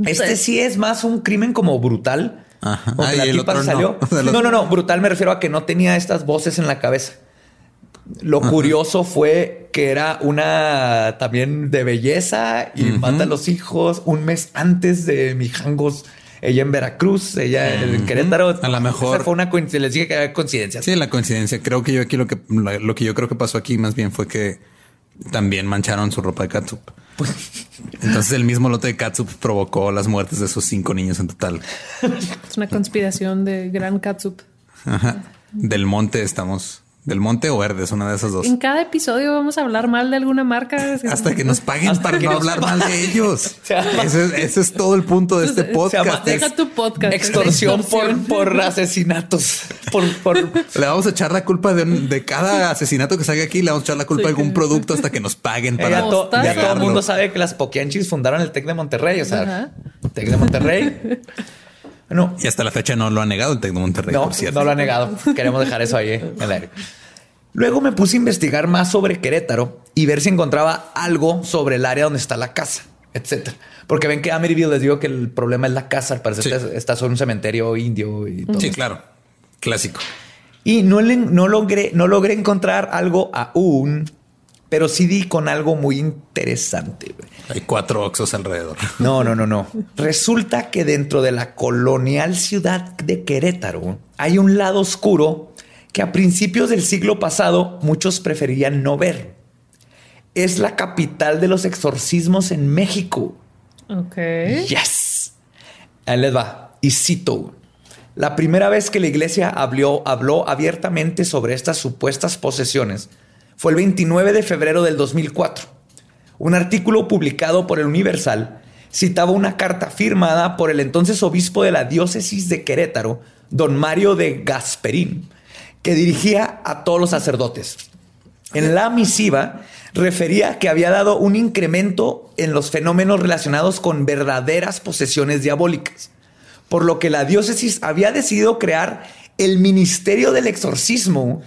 Este sí es más un crimen como brutal. Ajá. Porque Ah, la el tipa otro no. salió. (laughs) O sea, los- No, no, no. Brutal me refiero a que no tenía estas voces en la cabeza. Lo curioso fue que era una también de belleza y mata a los hijos un mes antes de Mijangos. Ella en Veracruz, ella en Querétaro. A lo mejor- Esa fue una coincidencia. Les dije que había coincidencias. Sí, la coincidencia. Creo que yo aquí lo que lo que yo creo que pasó aquí más bien fue que también mancharon su ropa de catsup. Entonces el mismo lote de catsup provocó las muertes de esos cinco niños en total. Es una conspiración de gran catsup. Ajá. Del monte estamos. Del monte o verdes, una de esas dos. En cada episodio vamos a hablar mal de alguna marca. Hasta que nos paguen Hasta para que no hablar mal de ellos. (laughs) Llama- Ese, es- ese es todo el punto de este podcast. llama es- Deja tu podcast. Extorsión, Extorsión. Por, por asesinatos. Por, por Le vamos a echar la culpa de, cada asesinato que salga aquí. Le vamos a echar la culpa Sí, a algún producto hasta que nos paguen Eh, para ya, to- ya todo el mundo sabe que las Poquianchis fundaron el TEC de Monterrey. O sea. TEC de Monterrey. (laughs) No, Y hasta la fecha no lo ha negado el Tec de Monterrey, no, por cierto. no lo ha negado. Queremos dejar eso ahí en el aire. Luego me puse a investigar más sobre Querétaro y ver si encontraba algo sobre el área donde está la casa, etcétera. Porque ven que Amityville les digo que el problema es la casa. Al parecer Sí. está, está sobre un cementerio indio y todo. Sí, claro. Clásico. Y no, le- no, logré, no logré encontrar algo aún, pero sí di con algo muy interesante. güey. Hay cuatro oxos alrededor. (laughs) No, no, no, no. Resulta que dentro de la colonial ciudad de Querétaro hay un lado oscuro que a principios del siglo pasado muchos preferían no ver. Es la capital de los exorcismos en México. Ok. Yes. Ahí les va. Y cito. la primera vez que la iglesia habló, habló abiertamente sobre estas supuestas posesiones fue el 29 de febrero del 2004. Un artículo publicado por el Universal citaba una carta firmada por el entonces obispo de la diócesis de Querétaro, don Mario de Gasperín, que dirigía a todos los sacerdotes. En la misiva refería que había dado un incremento en los fenómenos relacionados con verdaderas posesiones diabólicas, por lo que la diócesis había decidido crear el Ministerio del Exorcismo.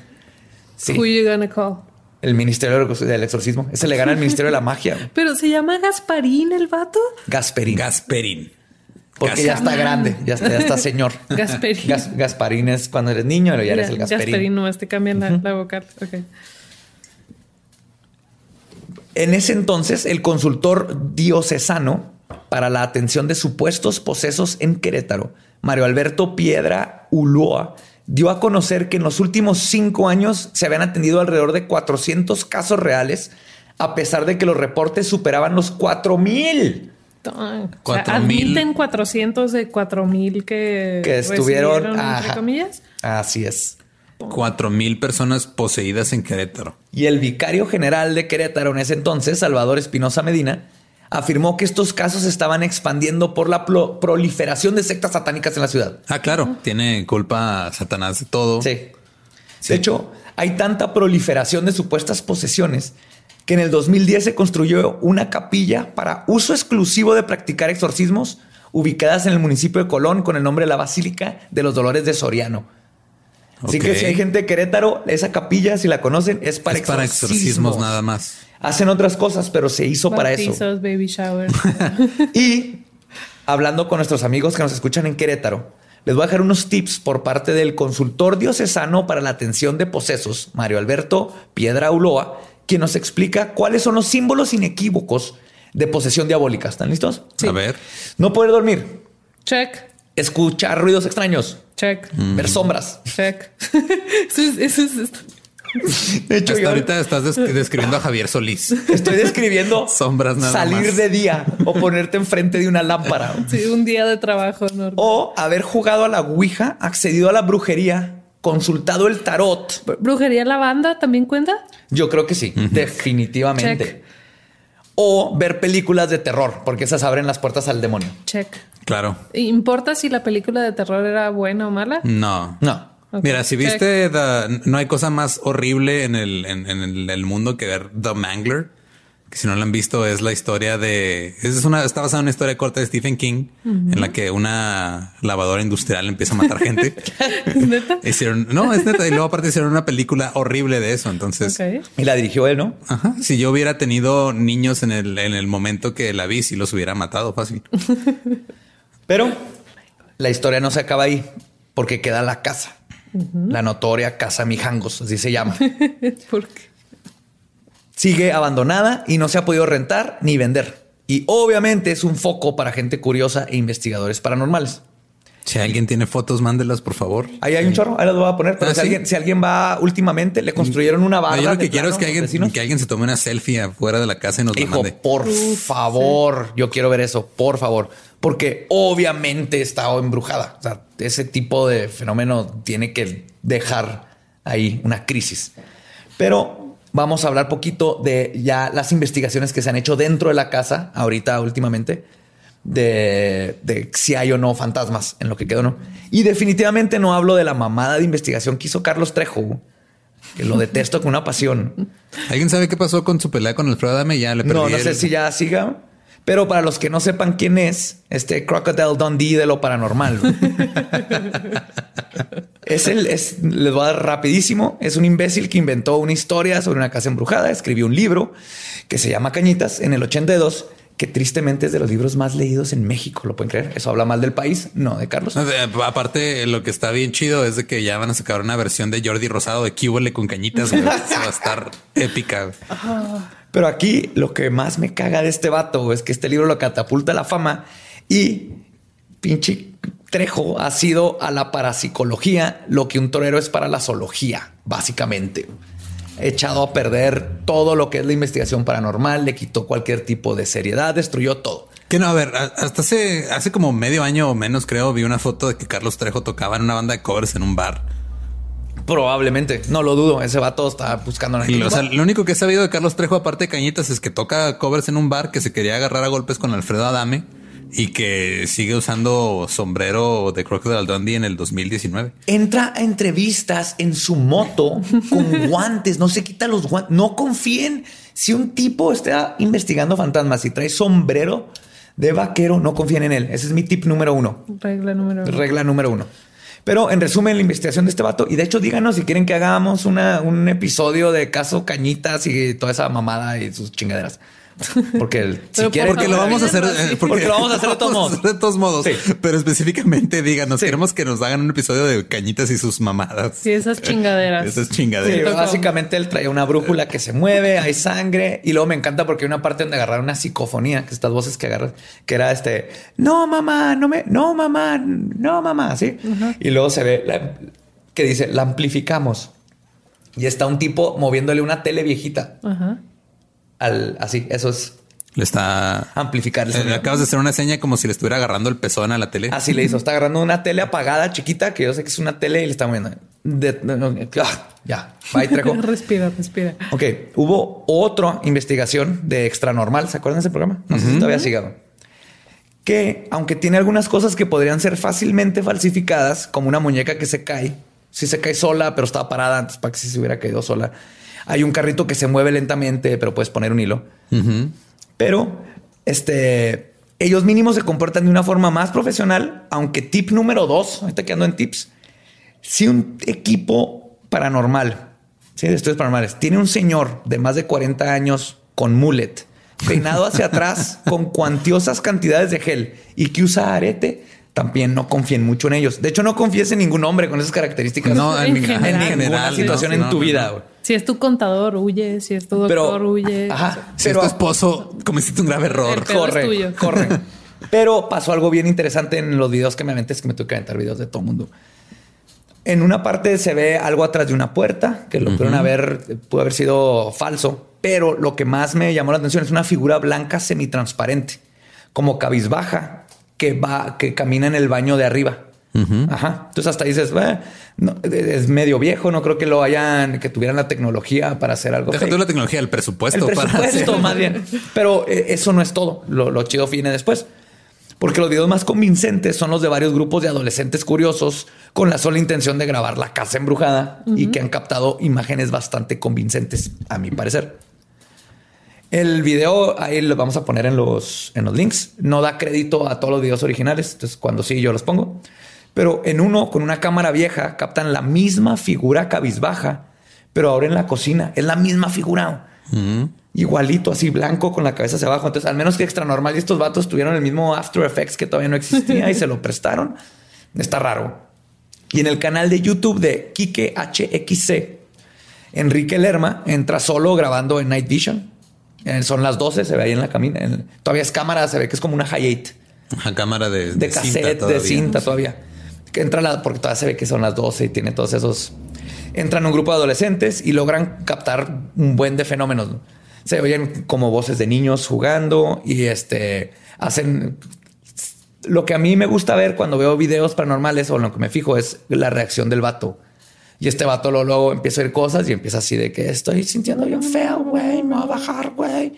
El Ministerio del Exorcismo. Ese le gana al Ministerio de la Magia. (laughs) Pero se llama Gasparín el vato. Gasperín. Gasperín. porque ya está grande, ya está, ya está (laughs) señor. Gasperín. Gas- Gasparín es cuando eres niño, pero ya eres el Gasperín. Gasperín, nomás te cambian la, la vocal. Ok. En ese entonces, el consultor diocesano para la atención de supuestos posesos en Querétaro, Mario Alberto Piedra Ulloa, dio a conocer que en los últimos cinco años se habían atendido alrededor de 400 casos reales, a pesar de que los reportes superaban los 4000 Tan. O sea, admiten 400 de 4000 que, que estuvieron. entre comillas. Así es. Cuatro mil personas poseídas en Querétaro. Y el vicario general de Querétaro en ese entonces, Salvador Espinosa Medina, afirmó que estos casos se estaban expandiendo por la proliferación de sectas satánicas en la ciudad. Ah, claro. Tiene culpa Satanás de todo. Sí. Sí. De hecho, hay tanta proliferación de supuestas posesiones que en el 2010 se construyó una capilla para uso exclusivo de practicar exorcismos ubicadas en el municipio de Colón con el nombre de la Basílica de los Dolores de Soriano. Así que si hay gente de Querétaro, esa capilla, si la conocen, es para, es para exorcismos nada más. Hacen otras cosas, pero se hizo para eso. Baby shower. (laughs) Y hablando con nuestros amigos que nos escuchan en Querétaro, les voy a dejar unos tips por parte del consultor diocesano para la atención de posesos, Mario Alberto Piedra Uloa, quien nos explica cuáles son los símbolos inequívocos de posesión diabólica. ¿Están listos? A ver. No poder dormir, check, escuchar ruidos extraños, check, ver sombras. check. (laughs) eso es, eso es- (laughs) De hecho, Hasta yo ahorita estás des- (laughs) describiendo a Javier Solís. estoy describiendo Sombras nada salir más. de día o ponerte enfrente de una lámpara. sí, un día de trabajo normal. O haber jugado a la Ouija, accedido a la brujería, consultado el tarot. ¿Brujería la banda también cuenta? Yo creo que sí, definitivamente. Check. O ver películas de terror, porque esas abren las puertas al demonio. Check. Claro. ¿Importa si la película de terror era buena o mala? No. No. Mira, si viste, The- no hay cosa más horrible en el, en, en el, el mundo que ver The Mangler. Que si no la han visto, es la historia de. Es una, está basada en una historia corta de Stephen King, en la que una lavadora industrial empieza a matar gente. (laughs) ¿Neta? Hicieron, no, es neta. Y luego, aparte, hicieron una película horrible de eso. Entonces, Ok. Y la dirigió él, ¿no? ajá, si yo hubiera tenido niños en el, en el momento que la vi, si los hubiera matado fácil. (laughs) Pero la historia no se acaba ahí, porque queda la casa. La notoria casa Mijangos, así se llama. (laughs) ¿Por qué? Sigue abandonada y no se ha podido rentar ni vender. Y obviamente es un foco para gente curiosa e investigadores paranormales. Si alguien tiene fotos, mándelas, por favor. Ahí hay un chorro, ahí los voy a poner. Pero Ah, si, ¿sí? alguien, si alguien va últimamente, le construyeron una No, barra. yo lo que quiero es que alguien, que alguien se tome una selfie afuera de la casa y nos la Hijo, mande. por favor, yo quiero ver eso, por favor, porque obviamente está embrujada. O sea, ese tipo de fenómeno tiene que dejar ahí una crisis. Pero vamos a hablar poquito de ya las investigaciones que se han hecho dentro de la casa ahorita últimamente de, de si hay o no fantasmas en lo que quedó, ¿no? Y definitivamente no hablo de la mamada de investigación que hizo Carlos Trejo, que lo detesto con una pasión. ¿Alguien sabe qué pasó con su pelea con Alfredo Adame? Ya le perdí No, no el- sé si ya siga. Pero para los que no sepan quién es, este Crocodile Dundee de lo paranormal. (laughs) es el, es, les voy a dar rapidísimo. Es un imbécil que inventó una historia sobre una casa embrujada. Escribió un libro que se llama Cañitas en el 82, que tristemente es de los libros más leídos en México. ¿Lo pueden creer? Eso habla mal del país, no de Carlos. Aparte, lo que está bien chido es de que ya van a sacar una versión de Jordi Rosado de Cúbole con cañitas. (laughs) Eso va a estar épica. güey. Pero aquí lo que más me caga de este vato es que este libro lo catapulta a la fama y pinche Trejo ha sido a la parapsicología lo que un torero es para la zoología, básicamente. Echado a perder todo lo que es la investigación paranormal, le quitó cualquier tipo de seriedad, destruyó todo. Que no, a ver, hasta hace, hace como medio año o menos, creo, vi una foto de que Carlos Trejo tocaba en una banda de covers en un bar. Probablemente, no lo dudo. Ese vato está buscando una Y, o sea, lo único que he sabido de Carlos Trejo, aparte de Cañitas, es que toca covers en un bar que se quería agarrar a golpes con Alfredo Adame y que sigue usando sombrero de Crocodile Dundee en el 2019. entra a entrevistas en su moto con (laughs) guantes, no se quita los guantes. No confíen. Si un tipo está investigando fantasmas y trae sombrero de vaquero, no confíen en él. Ese es mi tip número uno. Regla número uno. Regla número uno. Pero en resumen, la investigación de este vato, y de hecho, díganos si quieren que hagamos una, un episodio de caso Cañitas y toda esa mamada y sus chingaderas. Porque el- si quieren, Porque lo vamos a hacer, eh, Porque lo vamos a hacer de todos (laughs) modos. de todos modos. Sí. Pero específicamente díganos, Sí. queremos que nos hagan un episodio de Cañitas y sus mamadas. Sí, esas (laughs) chingaderas. Esas Sí, chingaderas. básicamente él traía una brújula que se mueve, hay sangre y luego me encanta porque hay una parte donde agarrar una psicofonía, que estas voces que agarras, que era este, no mamá, no me, no mamá, no mamá, sí. Y luego se ve la- que dice, la amplificamos. Y está un tipo moviéndole una tele viejita Ajá. Al así, eso es Le está. amplificar el eh, sonido. acabas de hacer una seña como si le estuviera agarrando el pezón a la tele. Así le hizo. Está agarrando una tele apagada, chiquita, que yo sé que es una tele y le está moviendo. De- no, no, ah, ya, va y trejo. respira, respira. Ok, hubo otra investigación de Extranormal. ¿Se acuerdan de ese programa? No sé si todavía siga. Que aunque tiene algunas cosas que podrían ser fácilmente falsificadas, como una muñeca que se cae, si se cae sola, pero estaba parada antes para que si se hubiera caído sola. Hay un carrito que se mueve lentamente, pero puedes poner un hilo. Pero este, ellos mínimo se comportan de una forma más profesional, aunque tip número dos, ahorita que ando en tips, si un equipo paranormal, sí, de estudios paranormales, tiene un señor de más de 40 años con mullet, peinado hacia (laughs) atrás con cuantiosas cantidades de gel y que usa arete, también no confíen mucho en ellos. De hecho, no confíes en ningún hombre con esas características. No, (laughs) En en, general. en ninguna general, situación no, en tu no, vida. no. Si es tu contador, huye. Si es tu doctor, Pero, huye. ajá, Si es tu esposo, cometiste un grave error. El pedo es corre, tuyo. corre. (laughs) Pero pasó algo bien interesante en los videos que me aventé, es que me tuve que aventar videos de todo el mundo. En una parte se ve algo atrás de una puerta, que lo pudieron haber, pudo haber sido falso, pero lo que más me llamó la atención es una figura blanca semitransparente, como cabizbaja, que va, que camina en el baño de arriba. Ajá. Entonces hasta dices, "Bah, no, es medio viejo, no creo que lo hayan, que tuvieran la tecnología para hacer algo. Deja fake". la tecnología, el presupuesto. El para presupuesto, hacer- más bien. Pero eh, eso no es todo. Lo, lo chido viene después. Porque los videos más convincentes son los de varios grupos de adolescentes curiosos con la sola intención de grabar la casa embrujada y que han captado imágenes bastante convincentes, a mi parecer. El video ahí lo vamos a poner en los, en los links. No da crédito a todos los videos originales. Entonces, cuando sí, yo los pongo. Pero en uno, con una cámara vieja, captan la misma figura cabizbaja, pero ahora en la cocina. Es la misma figura. Igualito, así blanco con la cabeza hacia abajo. Entonces, al menos que extra normal y estos vatos tuvieron el mismo After Effects que todavía no existía y se lo (laughs) prestaron. Está raro. Y en el canal de YouTube de Kike HXC, Enrique Lerma entra solo grabando en Night Vision. Eh, Son las 12, se ve ahí en la camina. En- todavía es cámara, se ve que es como una Hi8 Ajá, cámara de, de, cinta cassette, de todavía. cinta todavía. Que entra la, porque todavía se ve que son las 12 y tiene todos esos. Entran un grupo de adolescentes y logran captar un buen de fenómenos. ¿no? Se oyen como voces de niños jugando y este hacen. Lo que a mí me gusta ver cuando veo videos paranormales o lo que me fijo es la reacción del vato. Y este vato luego, luego empieza a oír cosas y empieza así de que estoy sintiendo bien feo, güey, me va a bajar, güey.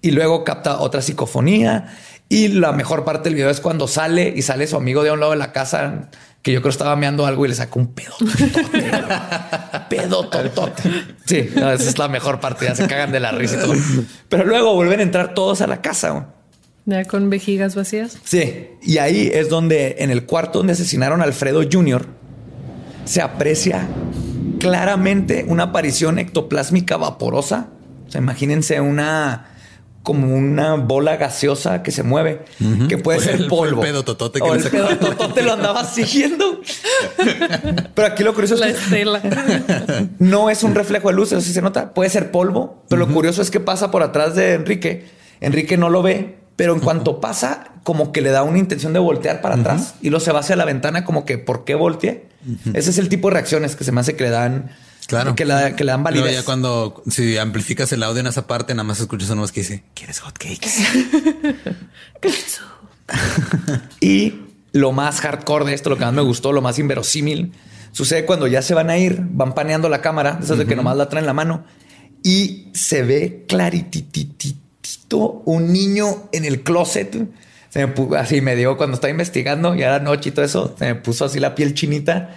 Y luego capta otra psicofonía. Y la mejor parte del video es cuando sale y sale su amigo de un lado de la casa, que yo creo estaba meando algo y le saca un pedo. (laughs) pedo totote. Sí, no, esa es la mejor parte. Ya se cagan de la risa y todo. Pero luego vuelven a entrar todos a la casa. Ya con vejigas vacías. Sí, y ahí es donde en el cuarto donde asesinaron a Alfredo Jr. se aprecia claramente una aparición ectoplásmica vaporosa. O sea, imagínense una como una bola gaseosa que se mueve, que puede ser el- fue el polvo. pedo totote que O el sacaron. pedo totote lo andaba (laughs) siguiendo. Pero aquí lo curioso es La que estela. (laughs) no es un reflejo de luz, eso sí se nota. Puede ser polvo, pero lo curioso es que pasa por atrás de Enrique. Enrique no lo ve, pero en cuanto pasa, como que le da una intención de voltear para atrás y luego se va hacia la ventana, como que ¿por qué volteé? Ese es el tipo de reacciones que se me hace que le dan Claro. Que, la, que le dan Luego ya cuando si amplificas el audio en esa parte, nada más escuchas una voz que dice, ¿quieres hotcakes? (laughs) Y lo más hardcore de esto, lo que más me gustó, lo más inverosímil, sucede cuando ya se van a ir, van paneando la cámara, esas de que nomás la traen en la mano, y se ve claritititito un niño en el closet. Se me pu- así me dio cuando estaba investigando, ya era noche y todo eso, se me puso así la piel chinita.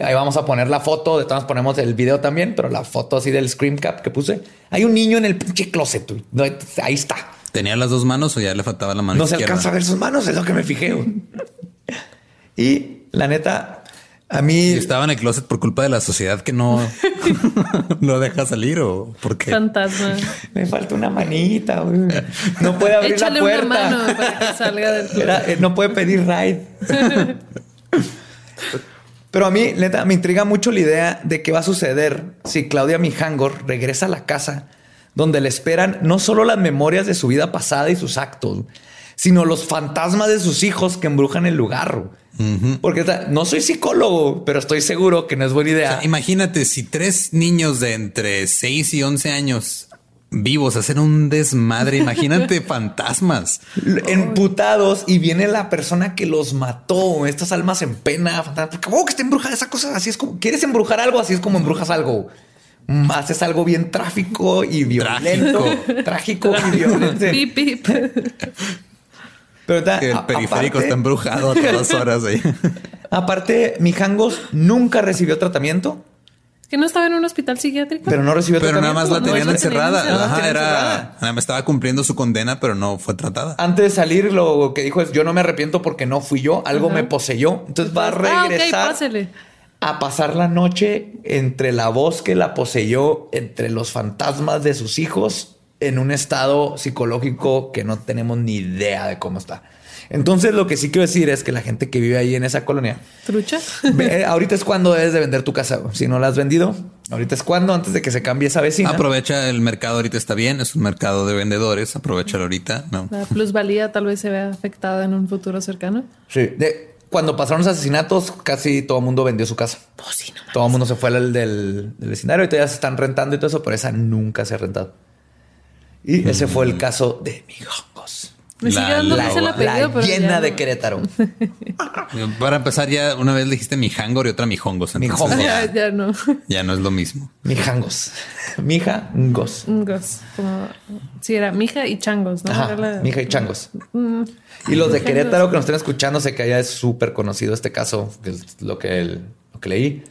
Ahí vamos a poner la foto, de todas ponemos el video también, pero la foto así del screen cap que puse. Hay un niño en el pinche closet. ahí está. ¿Tenía las dos manos o ya le faltaba la mano No se alcanza a ver sus manos, es lo que me fijé. y la neta, a mí ¿Y estaba en el closet por culpa de la sociedad que no (laughs) (laughs) lo deja salir o por qué? Fantasma. me falta una manita. No puede abrir Échale la una puerta. mano para que salga del Era- eh, no puede pedir ride. (laughs) Pero a mí, neta, me intriga mucho la idea de qué va a suceder si Claudia Mijangor regresa a la casa donde le esperan no solo las memorias de su vida pasada y sus actos, sino los fantasmas de sus hijos que embrujan el lugar. Porque o sea, no soy psicólogo, pero estoy seguro que no es buena O idea. sea, imagínate si tres niños de entre 6 y 11 años vivos hacen un desmadre. Imagínate (laughs) fantasmas. emputados y viene la persona que los mató, estas almas en pena. fantasma. ¿Cómo que está embrujada esa cosa? Así es como quieres embrujar algo, así es como embrujas algo. Haces algo bien tráfico y violento, trágico, y violento. (laughs) Pip, pip. Pero ta- Que el a- periférico aparte, está embrujado a todas (laughs) horas ahí. aparte, Mijangos nunca recibió tratamiento, Que no estaba en un hospital psiquiátrico. pero no recibió Pero nada más la tratamiento. tenían no, la tenían encerrada. encerrada. Ajá, La tenían era, encerrada. nada más estaba cumpliendo su condena, pero no fue tratada. Antes de salir, lo que dijo es: Yo no me arrepiento porque no fui yo, algo me poseyó. Entonces va a Ah, regresar. a pasar la noche entre la voz que la poseyó, entre los fantasmas de sus hijos, en un estado psicológico que no tenemos ni idea de cómo está. Entonces, lo que sí quiero decir es que la gente que vive ahí en esa colonia, Trucha. (laughs) ve- ahorita es cuando debes de vender tu casa. Si no la has vendido, ahorita es cuando, antes de que se cambie esa vecina. Aprovecha el mercado ahorita está bien, es un mercado de vendedores, aprovechalo ahorita. No. La plusvalía tal vez se vea afectada en un futuro cercano. Sí. De- cuando pasaron los asesinatos, casi todo el mundo vendió su casa. todo el mundo se fue al del, del vecindario y todavía se están rentando y todo eso, pero esa nunca se ha rentado. Y ese fue el caso de Mijongos. Me La- sigue dando la- risa el apellido, La llena ya de. Querétaro. (laughs) Para empezar, ya una vez dijiste mijangor y otra mijongos. Mijongos. Ya, Ya, (laughs) ya no. ya no es lo mismo. Mijangos. (laughs) Mijangos. Ngos. Como, sí, era mija y changos, ¿no? Ajá, la- Mija y Changos. Y los de Querétaro que nos estén escuchando, sé que allá es súper conocido este caso, que es lo que, el- lo que leí.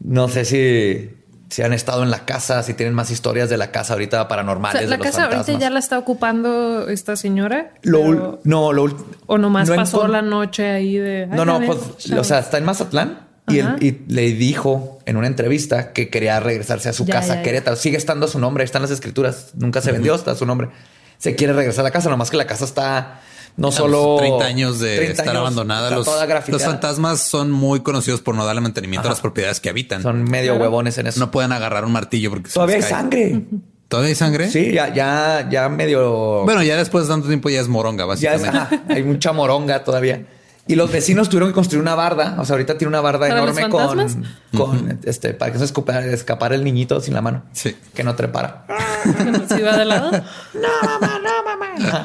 No sé si, si han estado en la casa, si tienen más historias de la casa ahorita O paranormales. de la los casa ahorita ya la está ocupando esta señora. Lo ul- pero- no, lo o nomás no pasó la noche ahí de. No, "Ay, no, a pues, chavos". o sea, está en Mazatlán y, él- y le dijo en una entrevista que quería regresarse a su Ya, casa, ya, ya. Querétaro. Sigue estando su nombre, están las escrituras, nunca se vendió, está su nombre. Se quiere regresar a la casa, nomás que la casa está no solo 30 años de 30 estar años, abandonada. Los, fantasmas son muy conocidos por no darle mantenimiento a las propiedades que habitan. Son medio Claro. huevones en eso. no pueden agarrar un martillo porque se Todavía hay cae. sangre. (laughs) ¿Todavía hay sangre? Sí, ya, ya, ya medio. Bueno, ya después de tanto tiempo ya es moronga, ya es, básicamente. hay mucha moronga todavía. Y los vecinos tuvieron que construir una barda. O sea, ahorita tiene una barda ¿Para los enorme con, con este, para que no se escapa- escapar el niñito sin la mano. Sí. Que no trepara. (laughs) Se iba de lado. (laughs) Ajá.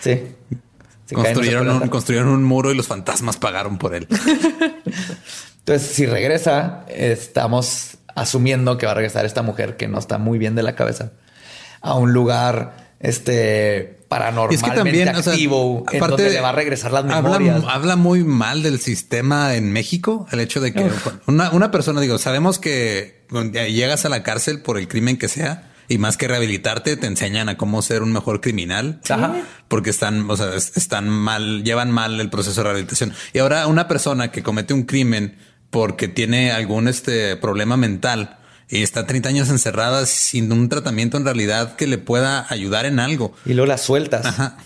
Sí. Se cae, no se Construyeron, un, construyeron un muro y los fantasmas pagaron por él. (laughs) Entonces, si regresa, estamos asumiendo que va a regresar esta mujer que no está muy bien de la cabeza a un lugar este paranormalmente es que también, o sea, activo en donde le va a regresar las memorias. Habla, muy mal del sistema en México. El hecho de que una, una persona, digo, sabemos que llegas a la cárcel por el crimen que sea y más que rehabilitarte, te enseñan a cómo ser un mejor criminal. Ajá. Porque están, o sea, es- están mal, llevan mal el proceso de rehabilitación. Y ahora una persona que comete un crimen porque tiene algún este problema mental y está 30 años encerrada sin un tratamiento en realidad que le pueda ayudar en algo. Y luego las sueltas Ajá.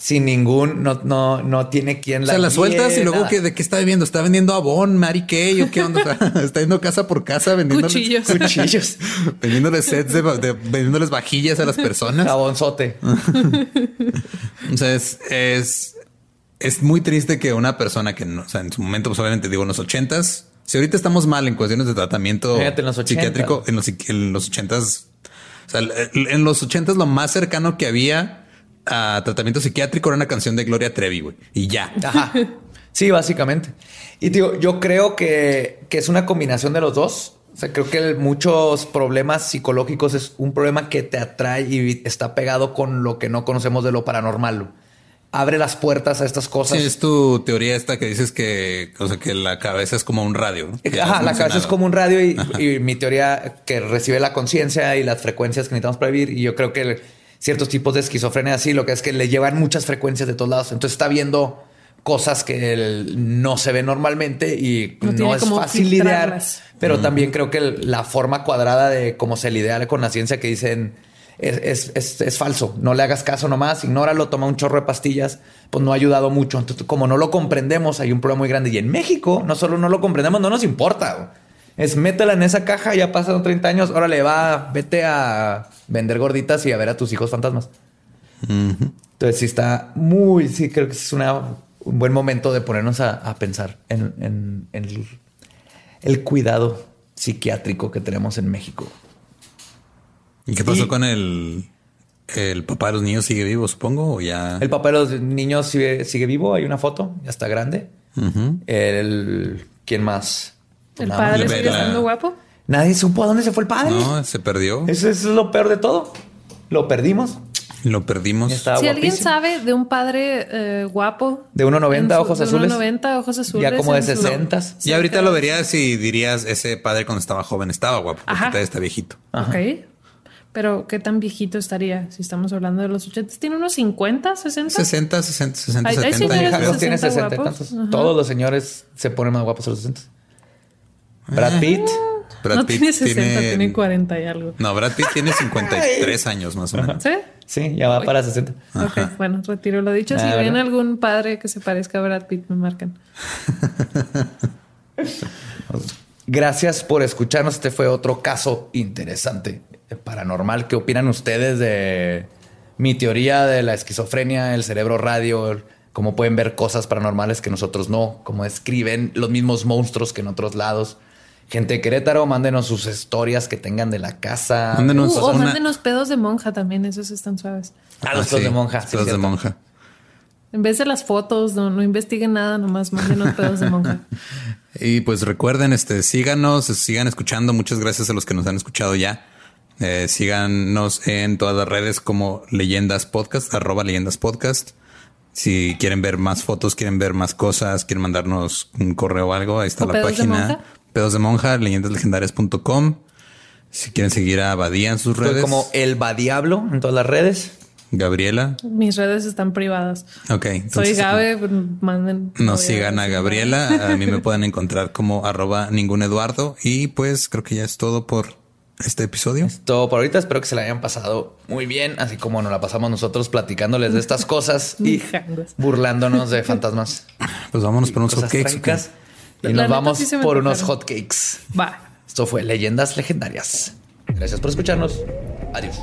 Sin ningún, no, no, no tiene quien O la sea, la sueltas y luego que de qué está vendiendo, está vendiendo abón, Mary Kay o qué onda, (laughs) O sea, está yendo casa por casa vendiendo Cuchillos. Cuchillos. (laughs) vendiéndoles sets de, de- vendiéndoles vajillas a las personas. Jabonzote. (laughs) O sea, es, es, es muy triste que una persona que no, o sea, en su momento, pues obviamente digo en los ochentas, Si ahorita estamos mal en cuestiones de tratamiento Fíjate, en los 80. psiquiátrico, en los, en los 80s, o sea, en los 80s lo más cercano que había a tratamiento psiquiátrico era una canción de Gloria Trevi, güey. Y ya. Ajá. Sí, básicamente. Y digo, yo creo que, que es una combinación de los dos. O sea, creo que el- muchos problemas psicológicos es un problema que te atrae y está pegado con lo que no conocemos de lo paranormal. Abre las puertas a estas cosas. Sí, es tu teoría esta que dices que, o sea, que la cabeza es como un radio. Ajá, la cabeza es como un radio y, y mi teoría que recibe la conciencia y las frecuencias que necesitamos para vivir. Y yo creo que ciertos tipos de esquizofrenia así, lo que es que le llevan muchas frecuencias de todos lados. Entonces está viendo cosas que él no se ven normalmente y No es fácil lidiar. Pero también creo que la forma cuadrada de cómo se lidia con la ciencia que dicen es, es- es- es falso. No le hagas caso nomás, ignóralo, toma un chorro de pastillas, pues no ha ayudado mucho. Entonces, como no lo comprendemos, hay un problema muy grande. Y en México, no solo no lo comprendemos, no nos importa. Es métela en esa caja, ya pasaron 30 años, órale, va, vete a vender gorditas y a ver a tus hijos fantasmas. Entonces sí está muy, sí creo que es una, un buen momento de ponernos a, a pensar en, en- en el, el cuidado psiquiátrico que tenemos en México. ¿Y qué pasó Y- con el, el papá de los niños? ¿Sigue vivo, supongo? ¿O ya? El papá de los niños sigue, sigue vivo, hay una foto, ya está grande. El, ¿Quién más? Pues ¿El nada padre sigue estando guapo? Nadie supo a dónde se fue el padre. No, se perdió. Eso, eso es lo peor de todo. Lo perdimos. Lo perdimos. Si alguien guapísimo. sabe de un padre eh, guapo. De 1.90 en su- ojos de azules. 1.90 ojos azules. Ya como de en su- 60. Y ahorita lo verías y dirías, ese padre cuando estaba joven estaba guapo, porque Ajá. todavía está viejito. Ok. Pero qué tan viejito estaría si estamos hablando de los 80. ¿Tiene unos 50, 60? 60, 60, 60, Hay- hay 70. señores de tiene 60 60 y guapos. tantos. Ajá. Todos los señores se ponen más guapos a los 60. Brad Pitt. Brad no Pitt tiene 60, tiene... 40 y algo. No, Brad Pitt tiene 53 años más o menos. ¿Sí? Sí, ya va para 60. Ok, bueno, retiro lo dicho. Si ven algún padre que se parezca a Brad Pitt, me marcan. (laughs) Gracias por escucharnos. Este fue otro caso interesante, eh, paranormal. ¿Qué opinan ustedes de mi teoría de la esquizofrenia, el cerebro radio? Cómo pueden ver cosas paranormales que nosotros no, cómo escriben los mismos monstruos que en otros lados. Gente de Querétaro, mándenos sus historias que tengan de la casa. Mándenos Uh, o una- mándenos pedos de monja también, esos están suaves. A los Ah, pedos sí, de monja. sí, pedos de monja. En vez de las fotos, no, no investiguen nada, nomás mándenos pedos de monja. (laughs) Y pues recuerden, este, síganos, sigan escuchando. Muchas gracias a los que nos han escuchado ya. Eh, síganos en todas las redes como Leyendas Podcast, arroba Leyendas Podcast. Si quieren ver más fotos, quieren ver más cosas, quieren mandarnos un correo o algo, ahí está ¿O la pedos de página. Pedos de monja, leyendaslegendarias.com. Si quieren seguir a Badía en sus Estoy redes. como el Diablo en todas las redes. Gabriela. Mis redes están privadas. Ok. Soy entonces, Gabe, pues, manden. No voy sigan a Gabriela. A mí me (laughs) pueden encontrar como arroba ningún Eduardo. Y pues creo que ya es todo por este episodio. Todo por ahorita. Espero que se la hayan pasado muy bien, así como nos la pasamos nosotros platicándoles de estas cosas y (laughs) burlándonos de fantasmas. Pues vámonos por unos cosas hotcakes. Y nos vamos sí por unos hotcakes. Va. Esto fue Leyendas Legendarias. Gracias por escucharnos. Adiós.